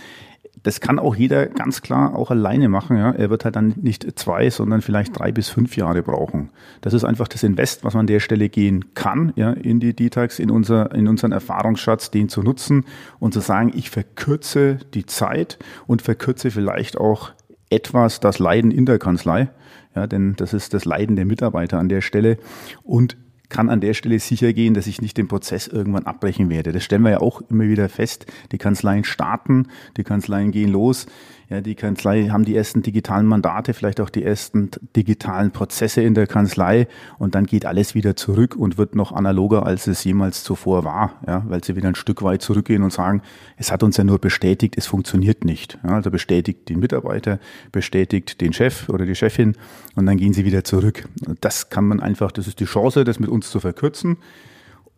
das kann auch jeder ganz klar auch alleine machen. Ja. Er wird halt dann nicht zwei, sondern vielleicht drei bis fünf Jahre brauchen. Das ist einfach das Invest, was man an der Stelle gehen kann, ja, in die Detax, in, unser, in unseren Erfahrungsschatz, den zu nutzen und zu sagen, ich verkürze die Zeit und verkürze vielleicht auch etwas das Leiden in der Kanzlei. Ja, denn das ist das Leiden der Mitarbeiter an der Stelle. Und kann an der Stelle sicher gehen, dass ich nicht den Prozess irgendwann abbrechen werde. Das stellen wir ja auch immer wieder fest. Die Kanzleien starten, die Kanzleien gehen los. Ja, die Kanzlei haben die ersten digitalen Mandate, vielleicht auch die ersten digitalen Prozesse in der Kanzlei und dann geht alles wieder zurück und wird noch analoger, als es jemals zuvor war, ja, weil sie wieder ein Stück weit zurückgehen und sagen, es hat uns ja nur bestätigt, es funktioniert nicht. Ja, also bestätigt den Mitarbeiter, bestätigt den Chef oder die Chefin und dann gehen sie wieder zurück. Das kann man einfach, das ist die Chance, das mit uns zu verkürzen.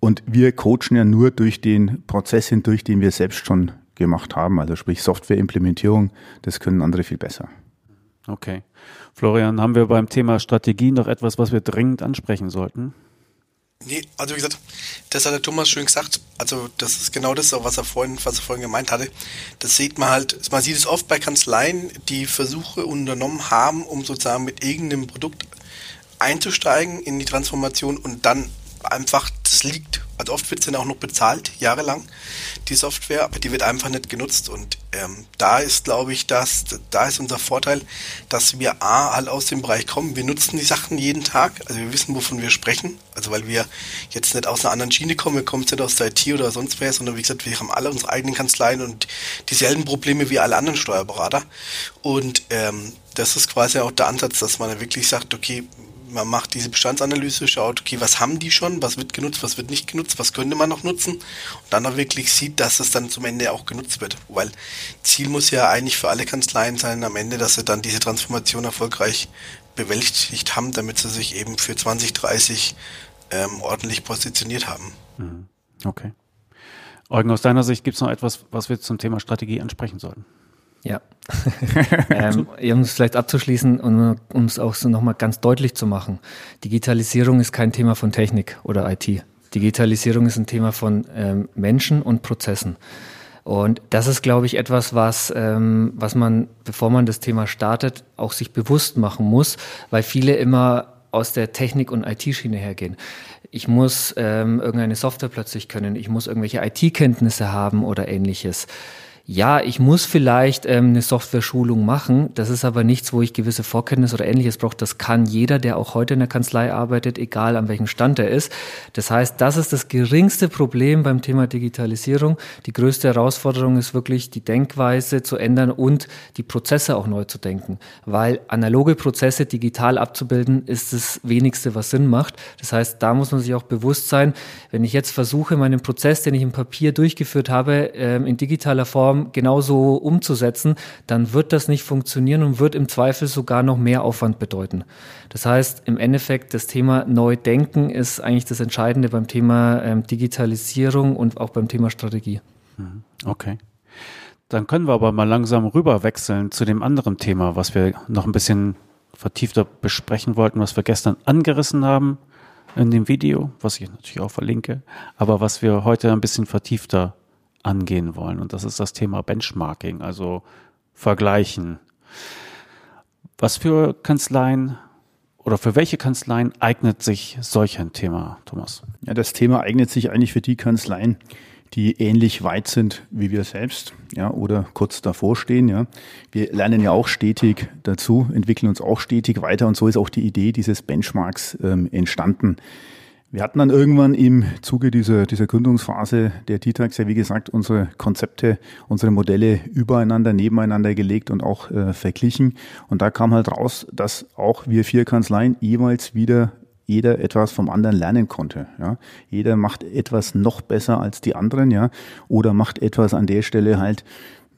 Und wir coachen ja nur durch den Prozess hindurch, den wir selbst schon gemacht haben. Also sprich Softwareimplementierung, das können andere viel besser. Okay. Florian, haben wir beim Thema Strategie noch etwas, was wir dringend ansprechen sollten? Nee, also wie gesagt, das hat der Thomas schön gesagt. Also das ist genau das, was er vorhin, was er vorhin gemeint hatte. Das sieht man halt, man sieht es oft bei Kanzleien, die Versuche unternommen haben, um sozusagen mit irgendeinem Produkt einzusteigen in die Transformation und dann einfach, das liegt also oft wird sie dann auch noch bezahlt, jahrelang, die Software, aber die wird einfach nicht genutzt. Und ähm, da ist, glaube ich, dass, da ist unser Vorteil, dass wir A, alle aus dem Bereich kommen. Wir nutzen die Sachen jeden Tag, also wir wissen, wovon wir sprechen. Also weil wir jetzt nicht aus einer anderen Schiene kommen, wir kommen nicht aus der IT oder sonst wer, sondern wie gesagt, wir haben alle unsere eigenen Kanzleien und dieselben Probleme wie alle anderen Steuerberater. Und ähm, das ist quasi auch der Ansatz, dass man wirklich sagt, okay, man macht diese Bestandsanalyse, schaut, okay, was haben die schon, was wird genutzt, was wird nicht genutzt, was könnte man noch nutzen und dann auch wirklich sieht, dass es dann zum Ende auch genutzt wird. Weil Ziel muss ja eigentlich für alle Kanzleien sein am Ende, dass sie dann diese Transformation erfolgreich bewältigt haben, damit sie sich eben für 2030 ähm, ordentlich positioniert haben. Mhm. Okay. Eugen, aus deiner Sicht gibt es noch etwas, was wir zum Thema Strategie ansprechen sollten? Ja. ähm, um es vielleicht abzuschließen und um es auch so nochmal ganz deutlich zu machen. Digitalisierung ist kein Thema von Technik oder IT. Digitalisierung ist ein Thema von ähm, Menschen und Prozessen. Und das ist, glaube ich, etwas, was, ähm, was man, bevor man das Thema startet, auch sich bewusst machen muss, weil viele immer aus der Technik- und IT-Schiene hergehen. Ich muss ähm, irgendeine Software plötzlich können, ich muss irgendwelche IT-Kenntnisse haben oder ähnliches ja, ich muss vielleicht ähm, eine Software-Schulung machen. Das ist aber nichts, wo ich gewisse Vorkenntnisse oder ähnliches brauche. Das kann jeder, der auch heute in der Kanzlei arbeitet, egal an welchem Stand er ist. Das heißt, das ist das geringste Problem beim Thema Digitalisierung. Die größte Herausforderung ist wirklich, die Denkweise zu ändern und die Prozesse auch neu zu denken. Weil analoge Prozesse digital abzubilden, ist das wenigste, was Sinn macht. Das heißt, da muss man sich auch bewusst sein, wenn ich jetzt versuche, meinen Prozess, den ich im Papier durchgeführt habe, ähm, in digitaler Form Form genauso umzusetzen, dann wird das nicht funktionieren und wird im Zweifel sogar noch mehr Aufwand bedeuten. Das heißt, im Endeffekt, das Thema Neudenken ist eigentlich das Entscheidende beim Thema ähm, Digitalisierung und auch beim Thema Strategie. Mhm. Okay. Dann können wir aber mal langsam rüber wechseln zu dem anderen Thema, was wir noch ein bisschen vertiefter besprechen wollten, was wir gestern angerissen haben in dem Video, was ich natürlich auch verlinke, aber was wir heute ein bisschen vertiefter angehen wollen. Und das ist das Thema Benchmarking, also Vergleichen. Was für Kanzleien oder für welche Kanzleien eignet sich solch ein Thema, Thomas? Ja, das Thema eignet sich eigentlich für die Kanzleien, die ähnlich weit sind wie wir selbst, ja, oder kurz davor stehen, ja. Wir lernen ja auch stetig dazu, entwickeln uns auch stetig weiter und so ist auch die Idee dieses Benchmarks ähm, entstanden. Wir hatten dann irgendwann im Zuge dieser, dieser Gründungsphase der TITAX ja, wie gesagt, unsere Konzepte, unsere Modelle übereinander, nebeneinander gelegt und auch äh, verglichen. Und da kam halt raus, dass auch wir vier Kanzleien jeweils wieder jeder etwas vom anderen lernen konnte. Ja. Jeder macht etwas noch besser als die anderen, ja, oder macht etwas an der Stelle halt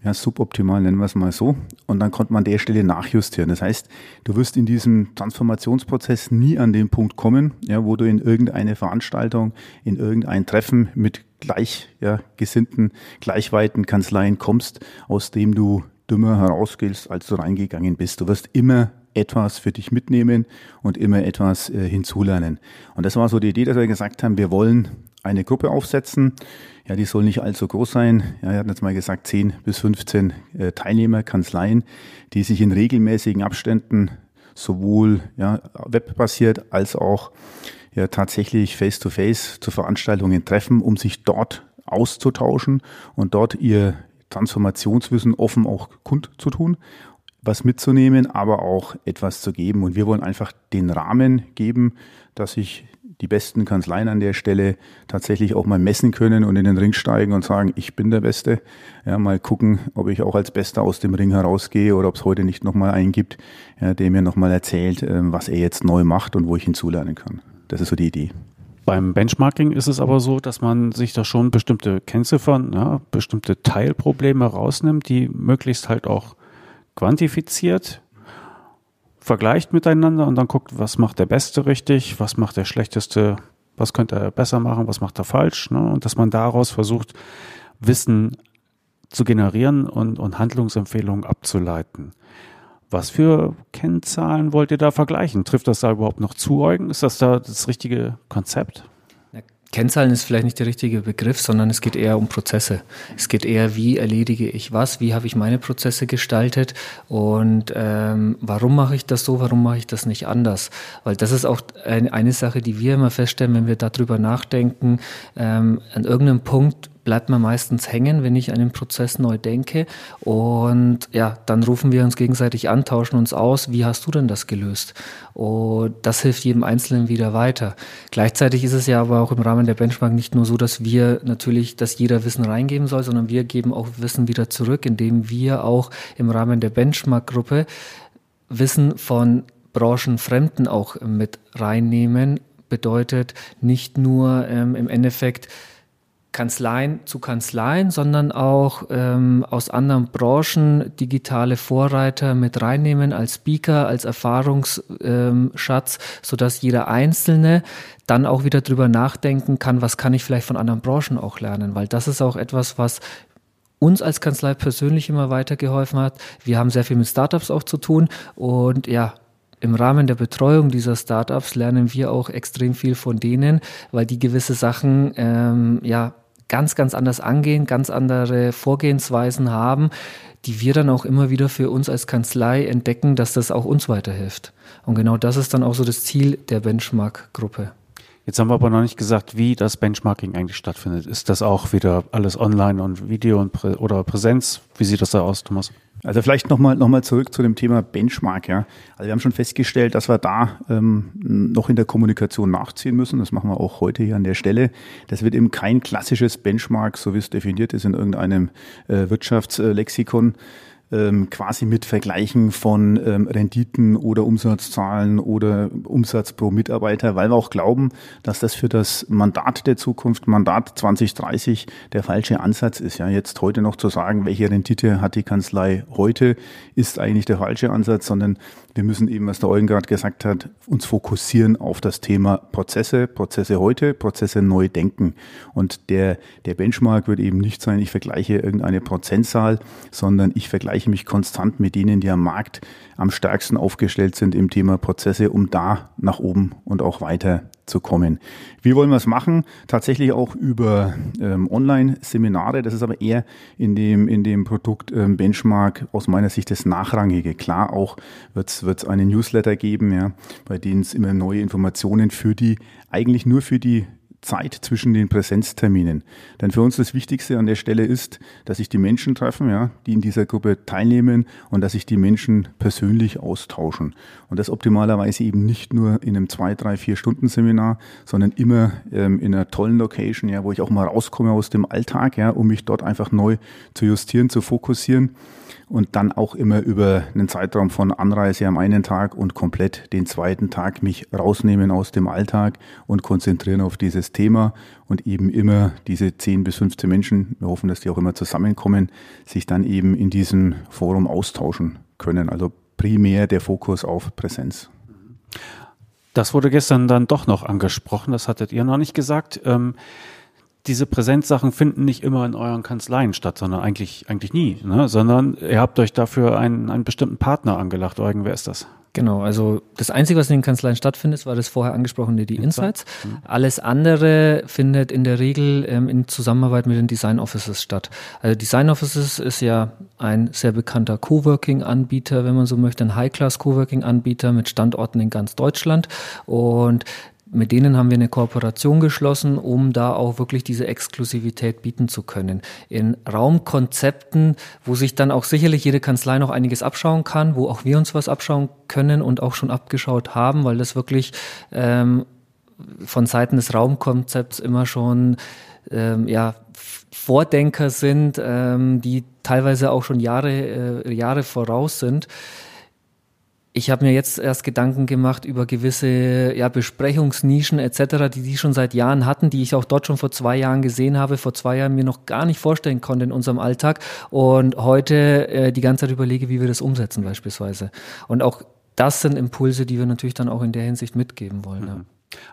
ja, suboptimal, nennen wir es mal so. Und dann konnte man an der Stelle nachjustieren. Das heißt, du wirst in diesem Transformationsprozess nie an den Punkt kommen, ja, wo du in irgendeine Veranstaltung, in irgendein Treffen mit gleich ja, gesinnten, gleichweiten Kanzleien kommst, aus dem du dümmer herausgehst, als du reingegangen bist. Du wirst immer etwas für dich mitnehmen und immer etwas äh, hinzulernen. Und das war so die Idee, dass wir gesagt haben, wir wollen eine Gruppe aufsetzen. Ja, die soll nicht allzu groß sein. Ja, wir hatten jetzt mal gesagt 10 bis 15 äh, Teilnehmer, Kanzleien, die sich in regelmäßigen Abständen sowohl ja, webbasiert als auch ja, tatsächlich face-to-face -face zu Veranstaltungen treffen, um sich dort auszutauschen und dort ihr Transformationswissen offen auch kundzutun was mitzunehmen, aber auch etwas zu geben. Und wir wollen einfach den Rahmen geben, dass sich die besten Kanzleien an der Stelle tatsächlich auch mal messen können und in den Ring steigen und sagen, ich bin der Beste. Ja, mal gucken, ob ich auch als Bester aus dem Ring herausgehe oder ob es heute nicht nochmal einen gibt, ja, der mir nochmal erzählt, ähm, was er jetzt neu macht und wo ich hinzulernen kann. Das ist so die Idee. Beim Benchmarking ist es aber so, dass man sich da schon bestimmte Kennziffern, ja, bestimmte Teilprobleme rausnimmt, die möglichst halt auch quantifiziert, vergleicht miteinander und dann guckt, was macht der Beste richtig, was macht der Schlechteste, was könnte er besser machen, was macht er falsch. Ne? Und dass man daraus versucht, Wissen zu generieren und, und Handlungsempfehlungen abzuleiten. Was für Kennzahlen wollt ihr da vergleichen? Trifft das da überhaupt noch zu, Eugen? Ist das da das richtige Konzept? Kennzahlen ist vielleicht nicht der richtige Begriff, sondern es geht eher um Prozesse. Es geht eher, wie erledige ich was, wie habe ich meine Prozesse gestaltet und ähm, warum mache ich das so, warum mache ich das nicht anders? Weil das ist auch ein, eine Sache, die wir immer feststellen, wenn wir darüber nachdenken. Ähm, an irgendeinem Punkt bleibt man meistens hängen, wenn ich einen Prozess neu denke. Und ja, dann rufen wir uns gegenseitig an, tauschen uns aus. Wie hast du denn das gelöst? Und das hilft jedem Einzelnen wieder weiter. Gleichzeitig ist es ja aber auch im Rahmen der Benchmark nicht nur so, dass wir natürlich, dass jeder Wissen reingeben soll, sondern wir geben auch Wissen wieder zurück, indem wir auch im Rahmen der Benchmark-Gruppe Wissen von Branchenfremden auch mit reinnehmen. Bedeutet nicht nur ähm, im Endeffekt Kanzleien zu Kanzleien, sondern auch ähm, aus anderen Branchen digitale Vorreiter mit reinnehmen als Speaker, als Erfahrungsschatz, ähm, sodass jeder Einzelne dann auch wieder drüber nachdenken kann, was kann ich vielleicht von anderen Branchen auch lernen, weil das ist auch etwas, was uns als Kanzlei persönlich immer weitergeholfen hat. Wir haben sehr viel mit Startups auch zu tun und ja, im Rahmen der Betreuung dieser Startups lernen wir auch extrem viel von denen, weil die gewisse Sachen ähm, ja ganz, ganz anders angehen, ganz andere Vorgehensweisen haben, die wir dann auch immer wieder für uns als Kanzlei entdecken, dass das auch uns weiterhilft. Und genau das ist dann auch so das Ziel der Benchmark-Gruppe. Jetzt haben wir aber noch nicht gesagt, wie das Benchmarking eigentlich stattfindet. Ist das auch wieder alles online und Video und Prä oder Präsenz? Wie sieht das da aus, Thomas? Also vielleicht nochmal noch mal zurück zu dem Thema Benchmark. Ja. Also wir haben schon festgestellt, dass wir da ähm, noch in der Kommunikation nachziehen müssen. Das machen wir auch heute hier an der Stelle. Das wird eben kein klassisches Benchmark, so wie es definiert ist in irgendeinem äh, Wirtschaftslexikon ähm, quasi mit Vergleichen von ähm, Renditen oder Umsatzzahlen oder Umsatz pro Mitarbeiter, weil wir auch glauben, dass das für das Mandat der Zukunft, Mandat 2030, der falsche Ansatz ist. Ja, jetzt heute noch zu sagen, welche Rendite hat die Kanzlei heute, ist eigentlich der falsche Ansatz, sondern wir müssen eben, was der Eugen gerade gesagt hat, uns fokussieren auf das Thema Prozesse, Prozesse heute, Prozesse neu denken. Und der, der Benchmark wird eben nicht sein, ich vergleiche irgendeine Prozentzahl, sondern ich vergleiche mich konstant mit denen, die am Markt am stärksten aufgestellt sind im Thema Prozesse, um da nach oben und auch weiter zu kommen. Wie wollen wir es machen? Tatsächlich auch über ähm, Online-Seminare. Das ist aber eher in dem, in dem Produkt ähm, Benchmark aus meiner Sicht das Nachrangige. Klar, auch wird es einen Newsletter geben, ja, bei denen es immer neue Informationen für die, eigentlich nur für die Zeit zwischen den Präsenzterminen. Denn für uns das Wichtigste an der Stelle ist, dass sich die Menschen treffen, ja, die in dieser Gruppe teilnehmen und dass sich die Menschen persönlich austauschen. Und das optimalerweise eben nicht nur in einem zwei, drei, vier Stunden Seminar, sondern immer ähm, in einer tollen Location, ja, wo ich auch mal rauskomme aus dem Alltag, ja, um mich dort einfach neu zu justieren, zu fokussieren und dann auch immer über einen Zeitraum von Anreise am einen Tag und komplett den zweiten Tag mich rausnehmen aus dem Alltag und konzentrieren auf dieses Thema und eben immer diese 10 bis 15 Menschen, wir hoffen, dass die auch immer zusammenkommen, sich dann eben in diesem Forum austauschen können. Also primär der Fokus auf Präsenz. Das wurde gestern dann doch noch angesprochen, das hattet ihr noch nicht gesagt. Ähm diese Präsenzsachen finden nicht immer in euren Kanzleien statt, sondern eigentlich, eigentlich nie, ne? sondern ihr habt euch dafür einen, einen bestimmten Partner angelacht. Eugen, wer ist das? Genau, also das Einzige, was in den Kanzleien stattfindet, war das vorher angesprochene, die Insights. Mhm. Alles andere findet in der Regel ähm, in Zusammenarbeit mit den Design Offices statt. Also Design Offices ist ja ein sehr bekannter Coworking-Anbieter, wenn man so möchte, ein High-Class-Coworking-Anbieter mit Standorten in ganz Deutschland. Und mit denen haben wir eine Kooperation geschlossen, um da auch wirklich diese Exklusivität bieten zu können. In Raumkonzepten, wo sich dann auch sicherlich jede Kanzlei noch einiges abschauen kann, wo auch wir uns was abschauen können und auch schon abgeschaut haben, weil das wirklich ähm, von Seiten des Raumkonzepts immer schon ähm, ja, Vordenker sind, ähm, die teilweise auch schon Jahre, äh, Jahre voraus sind ich habe mir jetzt erst Gedanken gemacht über gewisse ja, Besprechungsnischen etc., die die schon seit Jahren hatten, die ich auch dort schon vor zwei Jahren gesehen habe, vor zwei Jahren mir noch gar nicht vorstellen konnte in unserem Alltag und heute äh, die ganze Zeit überlege, wie wir das umsetzen beispielsweise. Und auch das sind Impulse, die wir natürlich dann auch in der Hinsicht mitgeben wollen. Mhm. Ja.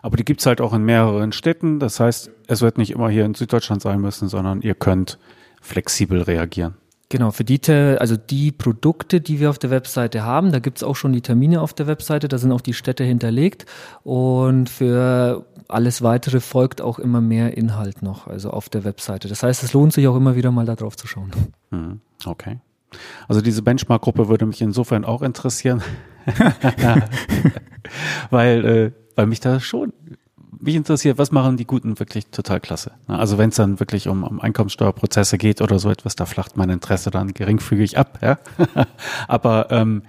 Aber die gibt's halt auch in mehreren Städten. Das heißt, es wird nicht immer hier in Süddeutschland sein müssen, sondern ihr könnt flexibel reagieren. Genau, für die, also die Produkte, die wir auf der Webseite haben, da gibt's auch schon die Termine auf der Webseite, da sind auch die Städte hinterlegt und für alles weitere folgt auch immer mehr Inhalt noch, also auf der Webseite. Das heißt, es lohnt sich auch immer wieder mal da drauf zu schauen. Hm, okay. Also diese Benchmark-Gruppe würde mich insofern auch interessieren, weil, äh, weil mich da schon mich interessiert, was machen die Guten wirklich total klasse. Also wenn es dann wirklich um, um Einkommenssteuerprozesse geht oder so etwas, da flacht mein Interesse dann geringfügig ab. Ja? aber, ähm,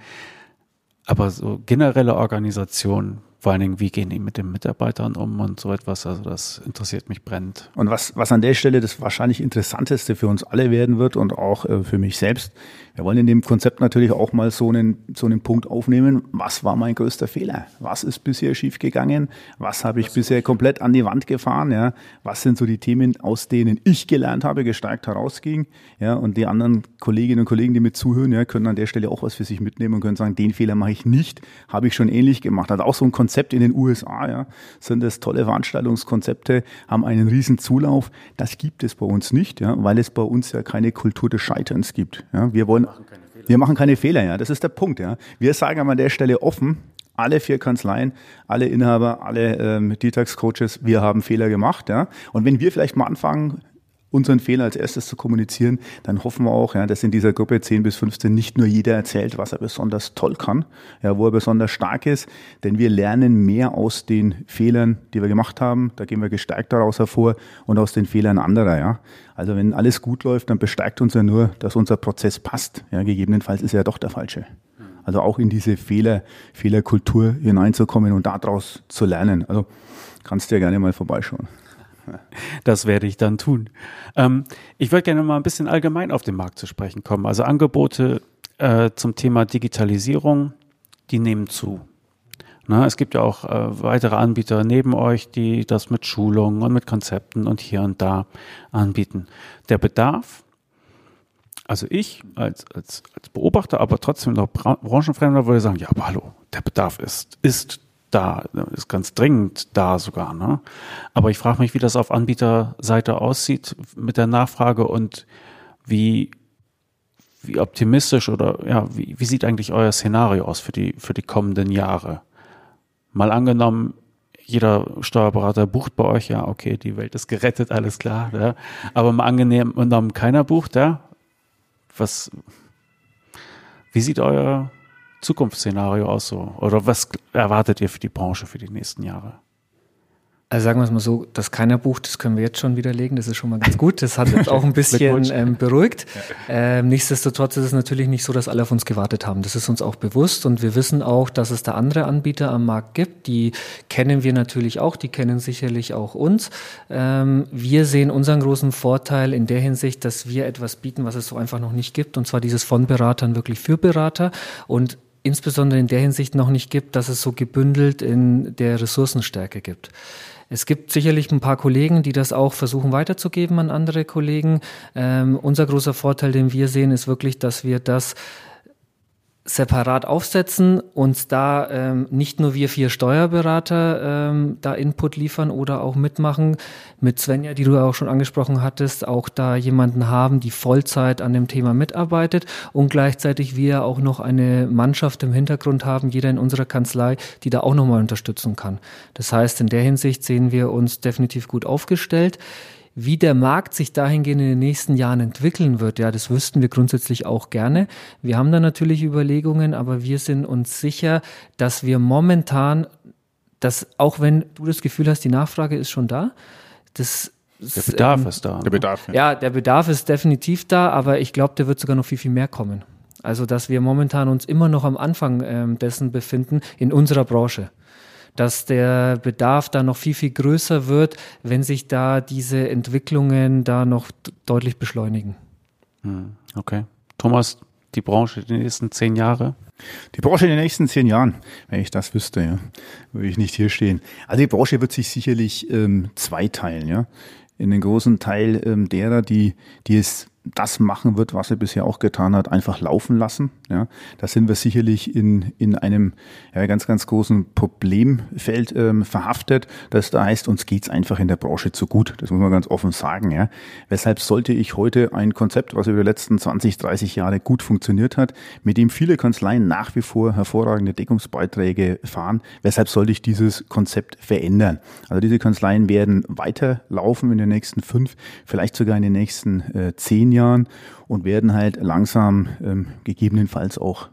aber so generelle Organisation, vor allen Dingen, wie gehen die mit den Mitarbeitern um und so etwas, also das interessiert mich brennend. Und was, was an der Stelle das wahrscheinlich Interessanteste für uns alle werden wird und auch äh, für mich selbst, wir wollen in dem Konzept natürlich auch mal so einen, so einen Punkt aufnehmen. Was war mein größter Fehler? Was ist bisher schiefgegangen? Was habe ich das bisher komplett an die Wand gefahren? Ja, was sind so die Themen, aus denen ich gelernt habe, gestärkt herausging? Ja, und die anderen Kolleginnen und Kollegen, die mit zuhören, ja, können an der Stelle auch was für sich mitnehmen und können sagen, den Fehler mache ich nicht, habe ich schon ähnlich gemacht. Also auch so ein Konzept in den USA, ja, sind das tolle Veranstaltungskonzepte, haben einen riesen Zulauf. Das gibt es bei uns nicht, ja, weil es bei uns ja keine Kultur des Scheiterns gibt. Ja, wir wollen machen wir machen keine Fehler, ja. Das ist der Punkt, ja. Wir sagen an der Stelle offen, alle vier Kanzleien, alle Inhaber, alle ähm, Detax-Coaches, wir haben Fehler gemacht, ja. Und wenn wir vielleicht mal anfangen, unseren Fehler als erstes zu kommunizieren, dann hoffen wir auch, ja, dass in dieser Gruppe 10 bis 15 nicht nur jeder erzählt, was er besonders toll kann, ja, wo er besonders stark ist, denn wir lernen mehr aus den Fehlern, die wir gemacht haben, da gehen wir gestärkt daraus hervor und aus den Fehlern anderer, ja. Also wenn alles gut läuft, dann bestärkt uns ja nur, dass unser Prozess passt, ja, gegebenenfalls ist er ja doch der falsche. Also auch in diese Fehler, Fehlerkultur hineinzukommen und daraus zu lernen. Also kannst du ja gerne mal vorbeischauen. Das werde ich dann tun. Ähm, ich würde gerne mal ein bisschen allgemein auf den Markt zu sprechen kommen. Also Angebote äh, zum Thema Digitalisierung, die nehmen zu. Na, es gibt ja auch äh, weitere Anbieter neben euch, die das mit Schulungen und mit Konzepten und hier und da anbieten. Der Bedarf, also ich als, als, als Beobachter, aber trotzdem noch Branchenfremder würde sagen, ja, aber hallo, der Bedarf ist, ist da, ist ganz dringend da sogar. Ne? Aber ich frage mich, wie das auf Anbieterseite aussieht mit der Nachfrage und wie, wie optimistisch oder ja, wie, wie sieht eigentlich euer Szenario aus für die, für die kommenden Jahre? Mal angenommen, jeder Steuerberater bucht bei euch, ja, okay, die Welt ist gerettet, alles klar. Ja. Aber mal angenommen, keiner bucht, ja. Was, wie sieht euer Zukunftsszenario aus so? Oder was erwartet ihr für die Branche für die nächsten Jahre? Also sagen wir es mal so, dass keiner bucht, das können wir jetzt schon widerlegen, das ist schon mal ganz gut. Das hat uns auch ein bisschen ähm, beruhigt. Ähm, nichtsdestotrotz ist es natürlich nicht so, dass alle auf uns gewartet haben. Das ist uns auch bewusst und wir wissen auch, dass es da andere Anbieter am Markt gibt. Die kennen wir natürlich auch, die kennen sicherlich auch uns. Ähm, wir sehen unseren großen Vorteil in der Hinsicht, dass wir etwas bieten, was es so einfach noch nicht gibt, und zwar dieses von Beratern wirklich für Berater. Und insbesondere in der Hinsicht noch nicht gibt, dass es so gebündelt in der Ressourcenstärke gibt. Es gibt sicherlich ein paar Kollegen, die das auch versuchen weiterzugeben an andere Kollegen. Ähm, unser großer Vorteil, den wir sehen, ist wirklich, dass wir das separat aufsetzen, und da ähm, nicht nur wir vier Steuerberater ähm, da Input liefern oder auch mitmachen, mit Svenja, die du auch schon angesprochen hattest, auch da jemanden haben, die Vollzeit an dem Thema mitarbeitet und gleichzeitig wir auch noch eine Mannschaft im Hintergrund haben, jeder in unserer Kanzlei, die da auch nochmal unterstützen kann. Das heißt, in der Hinsicht sehen wir uns definitiv gut aufgestellt. Wie der Markt sich dahingehend in den nächsten Jahren entwickeln wird, ja, das wüssten wir grundsätzlich auch gerne. Wir haben da natürlich Überlegungen, aber wir sind uns sicher, dass wir momentan, dass auch wenn du das Gefühl hast, die Nachfrage ist schon da, das der Bedarf ähm, ist da. Der ne? Bedarf. Ja. ja, der Bedarf ist definitiv da, aber ich glaube, der wird sogar noch viel, viel mehr kommen. Also, dass wir momentan uns immer noch am Anfang ähm, dessen befinden in unserer Branche dass der Bedarf da noch viel, viel größer wird, wenn sich da diese Entwicklungen da noch deutlich beschleunigen. Hm, okay. Thomas, die Branche die nächsten zehn Jahre? Die Branche in den nächsten zehn Jahren, wenn ich das wüsste, ja, würde ich nicht hier stehen. Also die Branche wird sich sicherlich ähm, zweiteilen, ja. In den großen Teil ähm, derer, die, die es das machen wird, was er bisher auch getan hat, einfach laufen lassen. Ja, da sind wir sicherlich in, in einem ja, ganz, ganz großen Problemfeld ähm, verhaftet. Das da heißt, uns geht's einfach in der Branche zu gut. Das muss man ganz offen sagen. Ja. Weshalb sollte ich heute ein Konzept, was über die letzten 20, 30 Jahre gut funktioniert hat, mit dem viele Kanzleien nach wie vor hervorragende Deckungsbeiträge fahren, weshalb sollte ich dieses Konzept verändern? Also diese Kanzleien werden weiterlaufen in den nächsten fünf, vielleicht sogar in den nächsten äh, zehn zehn Jahren und werden halt langsam ähm, gegebenenfalls auch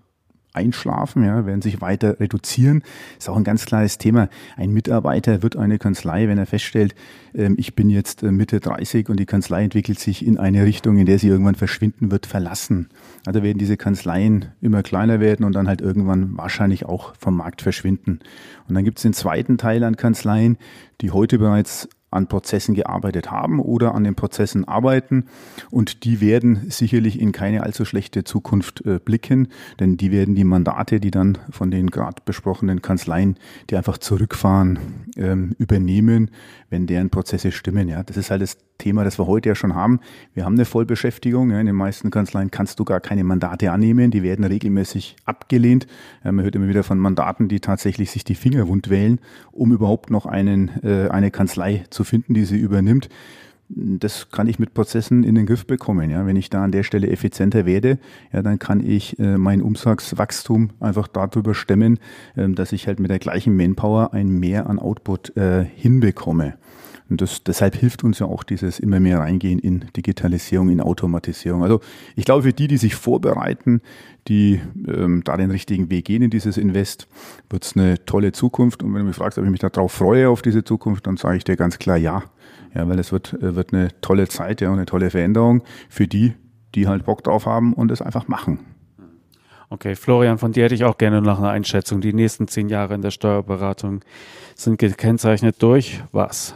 einschlafen, ja, werden sich weiter reduzieren. Ist auch ein ganz klares Thema. Ein Mitarbeiter wird eine Kanzlei, wenn er feststellt, ähm, ich bin jetzt äh, Mitte 30 und die Kanzlei entwickelt sich in eine Richtung, in der sie irgendwann verschwinden wird, verlassen. Also werden diese Kanzleien immer kleiner werden und dann halt irgendwann wahrscheinlich auch vom Markt verschwinden. Und dann gibt es den zweiten Teil an Kanzleien, die heute bereits an Prozessen gearbeitet haben oder an den Prozessen arbeiten. Und die werden sicherlich in keine allzu schlechte Zukunft äh, blicken, denn die werden die Mandate, die dann von den gerade besprochenen Kanzleien, die einfach zurückfahren, ähm, übernehmen, wenn deren Prozesse stimmen. Ja, das ist halt das Thema, das wir heute ja schon haben. Wir haben eine Vollbeschäftigung. In den meisten Kanzleien kannst du gar keine Mandate annehmen. Die werden regelmäßig abgelehnt. Ja, man hört immer wieder von Mandaten, die tatsächlich sich die Finger wund wählen, um überhaupt noch einen, äh, eine Kanzlei zu finden, die sie übernimmt. Das kann ich mit Prozessen in den Griff bekommen. Ja. Wenn ich da an der Stelle effizienter werde, ja, dann kann ich äh, mein Umsatzwachstum einfach darüber stemmen, äh, dass ich halt mit der gleichen Manpower ein Mehr an Output äh, hinbekomme. Und das, deshalb hilft uns ja auch dieses immer mehr reingehen in Digitalisierung, in Automatisierung. Also ich glaube, für die, die sich vorbereiten, die ähm, da den richtigen Weg gehen in dieses Invest, wird es eine tolle Zukunft. Und wenn du mich fragst, ob ich mich darauf freue, auf diese Zukunft, dann sage ich dir ganz klar ja. Ja, weil es wird, äh, wird eine tolle Zeit ja, und eine tolle Veränderung für die, die halt Bock drauf haben und es einfach machen. Okay, Florian, von dir hätte ich auch gerne noch eine Einschätzung. Die nächsten zehn Jahre in der Steuerberatung sind gekennzeichnet durch was?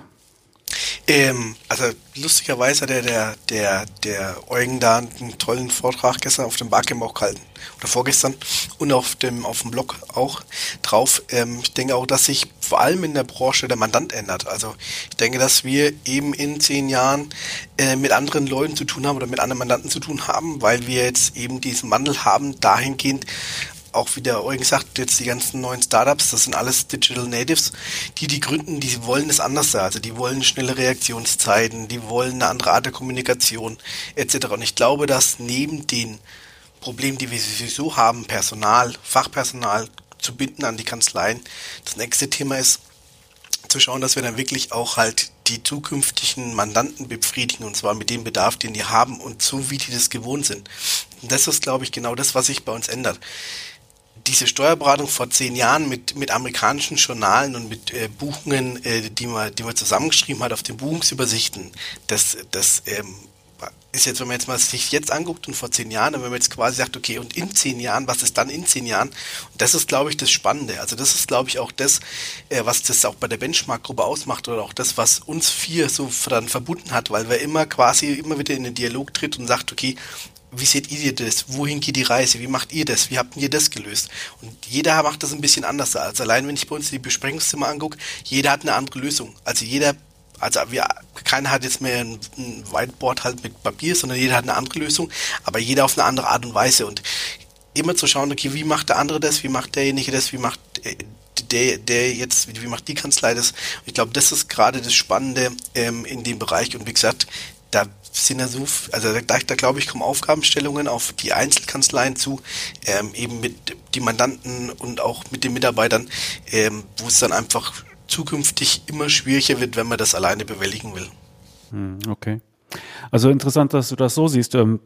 Ähm, also lustigerweise hat der, der, der, der Eugen da einen tollen Vortrag gestern auf dem Barcamp auch gehalten. Oder vorgestern. Und auf dem, auf dem Blog auch drauf. Ähm, ich denke auch, dass sich vor allem in der Branche der Mandant ändert. Also ich denke, dass wir eben in zehn Jahren äh, mit anderen Leuten zu tun haben oder mit anderen Mandanten zu tun haben, weil wir jetzt eben diesen Wandel haben, dahingehend, auch wie der Eugen sagt, jetzt die ganzen neuen Startups, das sind alles Digital Natives, die die gründen, die wollen es anders sein. Also die wollen schnelle Reaktionszeiten, die wollen eine andere Art der Kommunikation etc. Und ich glaube, dass neben den Problemen, die wir sowieso haben, Personal, Fachpersonal zu binden an die Kanzleien, das nächste Thema ist, zu schauen, dass wir dann wirklich auch halt die zukünftigen Mandanten befriedigen und zwar mit dem Bedarf, den die haben und so wie die das gewohnt sind. Und das ist, glaube ich, genau das, was sich bei uns ändert diese Steuerberatung vor zehn Jahren mit, mit amerikanischen Journalen und mit äh, Buchungen, äh, die, man, die man zusammengeschrieben hat auf den Buchungsübersichten, das, das ähm, ist jetzt, wenn man jetzt mal sich jetzt anguckt und vor zehn Jahren, wenn man jetzt quasi sagt, okay, und in zehn Jahren, was ist dann in zehn Jahren? Und das ist, glaube ich, das Spannende. Also das ist, glaube ich, auch das, äh, was das auch bei der Benchmark-Gruppe ausmacht oder auch das, was uns vier so dann verbunden hat, weil wir immer quasi immer wieder in den Dialog tritt und sagt, okay, wie seht ihr das? Wohin geht die Reise? Wie macht ihr das? Wie habt ihr das gelöst? Und jeder macht das ein bisschen anders. Also allein wenn ich bei uns die Besprechungszimmer angucke, jeder hat eine andere Lösung. Also jeder, also wir, keiner hat jetzt mehr ein, ein Whiteboard halt mit Papier, sondern jeder hat eine andere Lösung, aber jeder auf eine andere Art und Weise. Und immer zu schauen, okay, wie macht der andere das? Wie macht derjenige das? Wie macht äh, der, der jetzt, wie macht die Kanzlei das? Ich glaube, das ist gerade das Spannende ähm, in dem Bereich. Und wie gesagt, da sind ja so, also da, da glaube ich, kommen Aufgabenstellungen auf die Einzelkanzleien zu, ähm, eben mit die Mandanten und auch mit den Mitarbeitern, ähm, wo es dann einfach zukünftig immer schwieriger wird, wenn man das alleine bewältigen will. Hm, okay. Also interessant, dass du das so siehst. Ähm,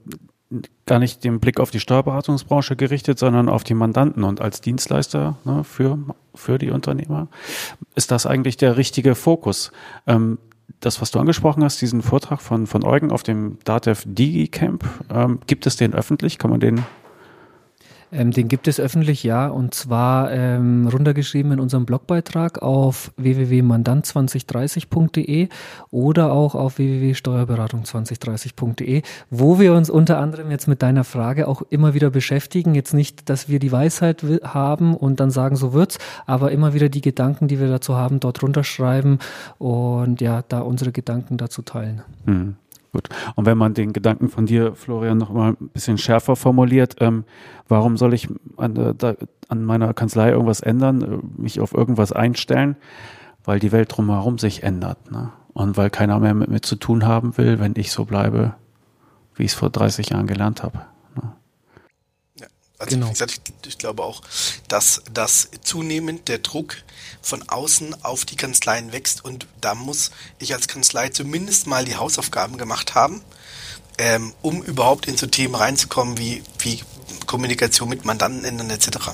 gar nicht den Blick auf die Steuerberatungsbranche gerichtet, sondern auf die Mandanten und als Dienstleister ne, für, für die Unternehmer. Ist das eigentlich der richtige Fokus? Ähm, das, was du angesprochen hast, diesen Vortrag von, von Eugen auf dem DATEV DigiCamp, ähm, gibt es den öffentlich? Kann man den ähm, den gibt es öffentlich, ja, und zwar ähm, runtergeschrieben in unserem Blogbeitrag auf www.mandant2030.de oder auch auf www.steuerberatung2030.de, wo wir uns unter anderem jetzt mit deiner Frage auch immer wieder beschäftigen. Jetzt nicht, dass wir die Weisheit haben und dann sagen, so wird's, aber immer wieder die Gedanken, die wir dazu haben, dort runterschreiben und ja, da unsere Gedanken dazu teilen. Hm. Gut. Und wenn man den Gedanken von dir, Florian, noch mal ein bisschen schärfer formuliert, ähm, warum soll ich an, da, an, meiner Kanzlei irgendwas ändern, äh, mich auf irgendwas einstellen? Weil die Welt drumherum sich ändert. Ne? Und weil keiner mehr mit mir zu tun haben will, wenn ich so bleibe, wie ich es vor 30 Jahren gelernt habe. Also genau. wie gesagt, ich, ich, glaube auch, dass, dass zunehmend der Druck von außen auf die Kanzleien wächst und da muss ich als Kanzlei zumindest mal die Hausaufgaben gemacht haben, ähm, um überhaupt in so Themen reinzukommen wie, wie Kommunikation mit Mandanten ändern etc.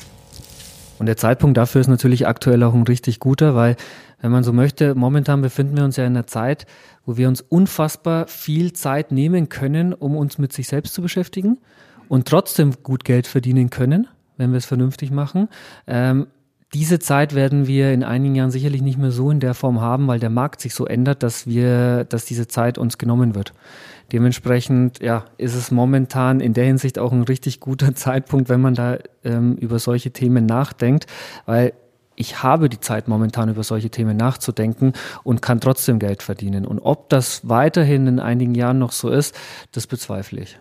Und der Zeitpunkt dafür ist natürlich aktuell auch ein richtig guter, weil, wenn man so möchte, momentan befinden wir uns ja in einer Zeit, wo wir uns unfassbar viel Zeit nehmen können, um uns mit sich selbst zu beschäftigen und trotzdem gut Geld verdienen können, wenn wir es vernünftig machen. Ähm, diese Zeit werden wir in einigen Jahren sicherlich nicht mehr so in der Form haben, weil der Markt sich so ändert, dass wir, dass diese Zeit uns genommen wird. Dementsprechend, ja, ist es momentan in der Hinsicht auch ein richtig guter Zeitpunkt, wenn man da ähm, über solche Themen nachdenkt, weil ich habe die Zeit momentan über solche Themen nachzudenken und kann trotzdem Geld verdienen. Und ob das weiterhin in einigen Jahren noch so ist, das bezweifle ich.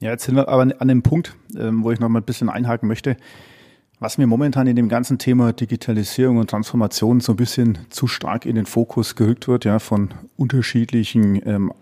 Ja, jetzt sind wir aber an dem Punkt, ähm, wo ich noch mal ein bisschen einhaken möchte. Was mir momentan in dem ganzen Thema Digitalisierung und Transformation so ein bisschen zu stark in den Fokus gerückt wird, ja, von unterschiedlichen ähm,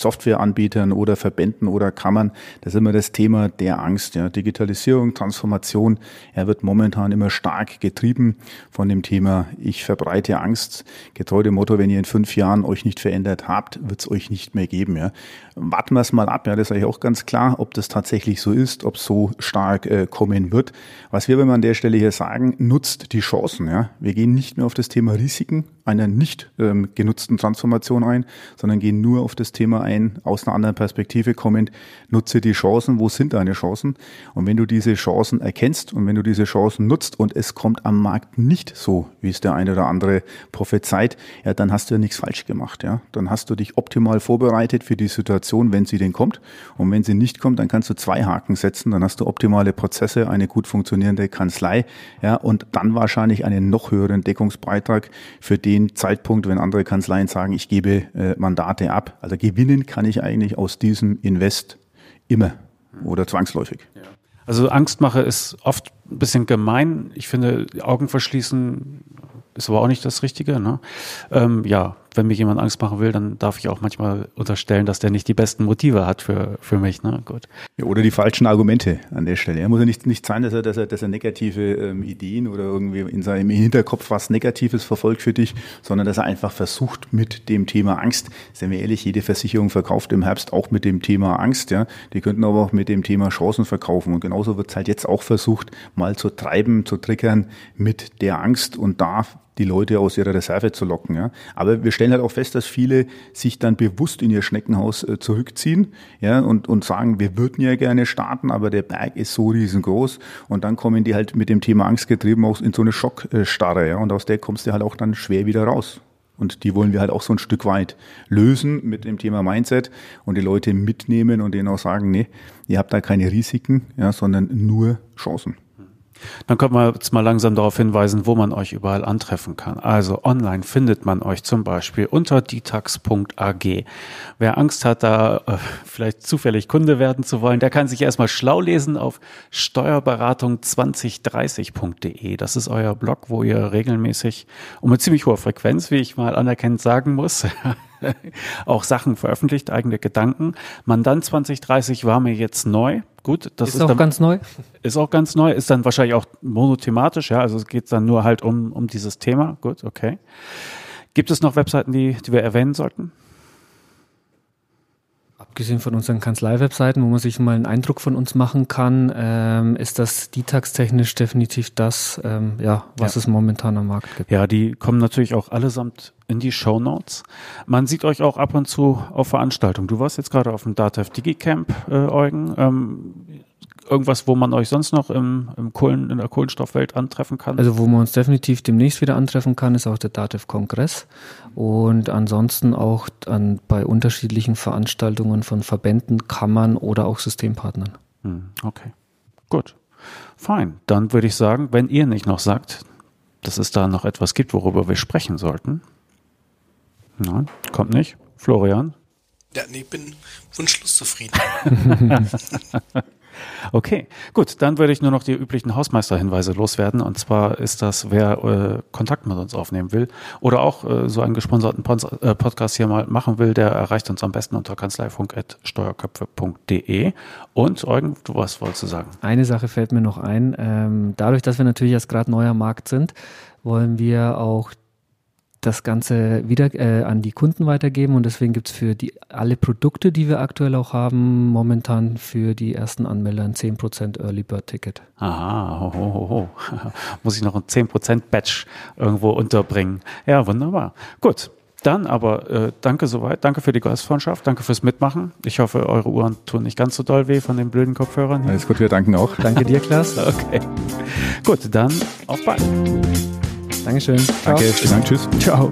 Softwareanbietern oder Verbänden oder Kammern. Das ist immer das Thema der Angst. Ja. Digitalisierung, Transformation, er wird momentan immer stark getrieben von dem Thema, ich verbreite Angst. Getreu dem Motto, wenn ihr in fünf Jahren euch nicht verändert habt, wird es euch nicht mehr geben. Ja. Warten wir es mal ab, ja, das ist eigentlich auch ganz klar, ob das tatsächlich so ist, ob so stark äh, kommen wird. Was wir, wir an der Stelle hier sagen, nutzt die Chancen. Ja. Wir gehen nicht mehr auf das Thema Risiken einer nicht ähm, genutzten Transformation ein, sondern geh nur auf das Thema ein, aus einer anderen Perspektive kommend, nutze die Chancen, wo sind deine Chancen? Und wenn du diese Chancen erkennst und wenn du diese Chancen nutzt und es kommt am Markt nicht so, wie es der eine oder andere prophezeit, ja, dann hast du ja nichts falsch gemacht, ja. Dann hast du dich optimal vorbereitet für die Situation, wenn sie denn kommt. Und wenn sie nicht kommt, dann kannst du zwei Haken setzen, dann hast du optimale Prozesse, eine gut funktionierende Kanzlei, ja, und dann wahrscheinlich einen noch höheren Deckungsbeitrag für den Zeitpunkt, wenn andere Kanzleien sagen, ich gebe äh, Mandate ab. Also gewinnen kann ich eigentlich aus diesem Invest immer oder zwangsläufig. Also Angstmache ist oft ein bisschen gemein. Ich finde, Augen verschließen ist aber auch nicht das Richtige. Ne? Ähm, ja, wenn mir jemand Angst machen will, dann darf ich auch manchmal unterstellen, dass der nicht die besten Motive hat für, für mich. Ne? Gut. Ja, oder die falschen Argumente an der Stelle. Er muss ja nicht, nicht sein, dass er, dass er, dass er negative ähm, Ideen oder irgendwie in seinem Hinterkopf was Negatives verfolgt für dich, sondern dass er einfach versucht mit dem Thema Angst. Seien wir ehrlich, jede Versicherung verkauft im Herbst auch mit dem Thema Angst. Ja, Die könnten aber auch mit dem Thema Chancen verkaufen. Und genauso wird es halt jetzt auch versucht, mal zu treiben, zu triggern mit der Angst. Und da die Leute aus ihrer Reserve zu locken. Ja. Aber wir stellen halt auch fest, dass viele sich dann bewusst in ihr Schneckenhaus äh, zurückziehen ja, und, und sagen, wir würden ja gerne starten, aber der Berg ist so riesengroß. Und dann kommen die halt mit dem Thema Angst getrieben auch in so eine Schockstarre. Ja, und aus der kommst du halt auch dann schwer wieder raus. Und die wollen wir halt auch so ein Stück weit lösen mit dem Thema Mindset und die Leute mitnehmen und denen auch sagen, nee, ihr habt da keine Risiken, ja, sondern nur Chancen. Dann können wir jetzt mal langsam darauf hinweisen, wo man euch überall antreffen kann. Also online findet man euch zum Beispiel unter ditax.ag. Wer Angst hat, da äh, vielleicht zufällig Kunde werden zu wollen, der kann sich erstmal schlau lesen auf steuerberatung2030.de. Das ist euer Blog, wo ihr regelmäßig um eine ziemlich hohe Frequenz, wie ich mal anerkennend sagen muss, auch Sachen veröffentlicht, eigene Gedanken. Mandant 2030 war mir jetzt neu. Gut, das ist, ist auch dann, ganz neu. Ist auch ganz neu, ist dann wahrscheinlich auch monothematisch, ja, also es geht dann nur halt um, um dieses Thema. Gut, okay. Gibt es noch Webseiten, die, die wir erwähnen sollten? Abgesehen von unseren Kanzlei-Webseiten, wo man sich mal einen Eindruck von uns machen kann, ähm, ist das Ditax-technisch definitiv das, ähm, ja, was ja. es momentan am Markt gibt. Ja, die kommen natürlich auch allesamt in die Show Notes. Man sieht euch auch ab und zu auf Veranstaltungen. Du warst jetzt gerade auf dem DATEV DigiCamp, äh, Eugen. Ähm, irgendwas, wo man euch sonst noch im, im Kohlen, in der Kohlenstoffwelt antreffen kann? Also wo man uns definitiv demnächst wieder antreffen kann, ist auch der DATEV-Kongress und ansonsten auch an, bei unterschiedlichen Veranstaltungen von Verbänden, Kammern oder auch Systempartnern. Hm, okay, gut. Fein. Dann würde ich sagen, wenn ihr nicht noch sagt, dass es da noch etwas gibt, worüber wir sprechen sollten. Nein, kommt nicht. Florian? Ja, nee, ich bin wunschlos zufrieden. Okay, gut, dann würde ich nur noch die üblichen Hausmeisterhinweise loswerden. Und zwar ist das, wer äh, Kontakt mit uns aufnehmen will oder auch äh, so einen gesponserten Pons äh, Podcast hier mal machen will, der erreicht uns am besten unter kanzleifunk.steuerköpfe.de. Und Eugen, du was wolltest du sagen? Eine Sache fällt mir noch ein. Ähm, dadurch, dass wir natürlich jetzt gerade neuer Markt sind, wollen wir auch das Ganze wieder äh, an die Kunden weitergeben und deswegen gibt es für die alle Produkte, die wir aktuell auch haben, momentan für die ersten Anmelder ein 10% Early Bird Ticket. Aha, ho, ho, ho. muss ich noch ein 10% Batch irgendwo unterbringen. Ja, wunderbar. Gut. Dann aber äh, danke soweit, danke für die Gastfreundschaft, danke fürs Mitmachen. Ich hoffe, eure Uhren tun nicht ganz so doll weh von den blöden Kopfhörern. Hier. Alles gut, wir danken auch. Danke dir, Klaas. Okay. Gut, dann auf bald. Dankeschön. Ciao. Danke, vielen Dank. Tschüss. Ciao.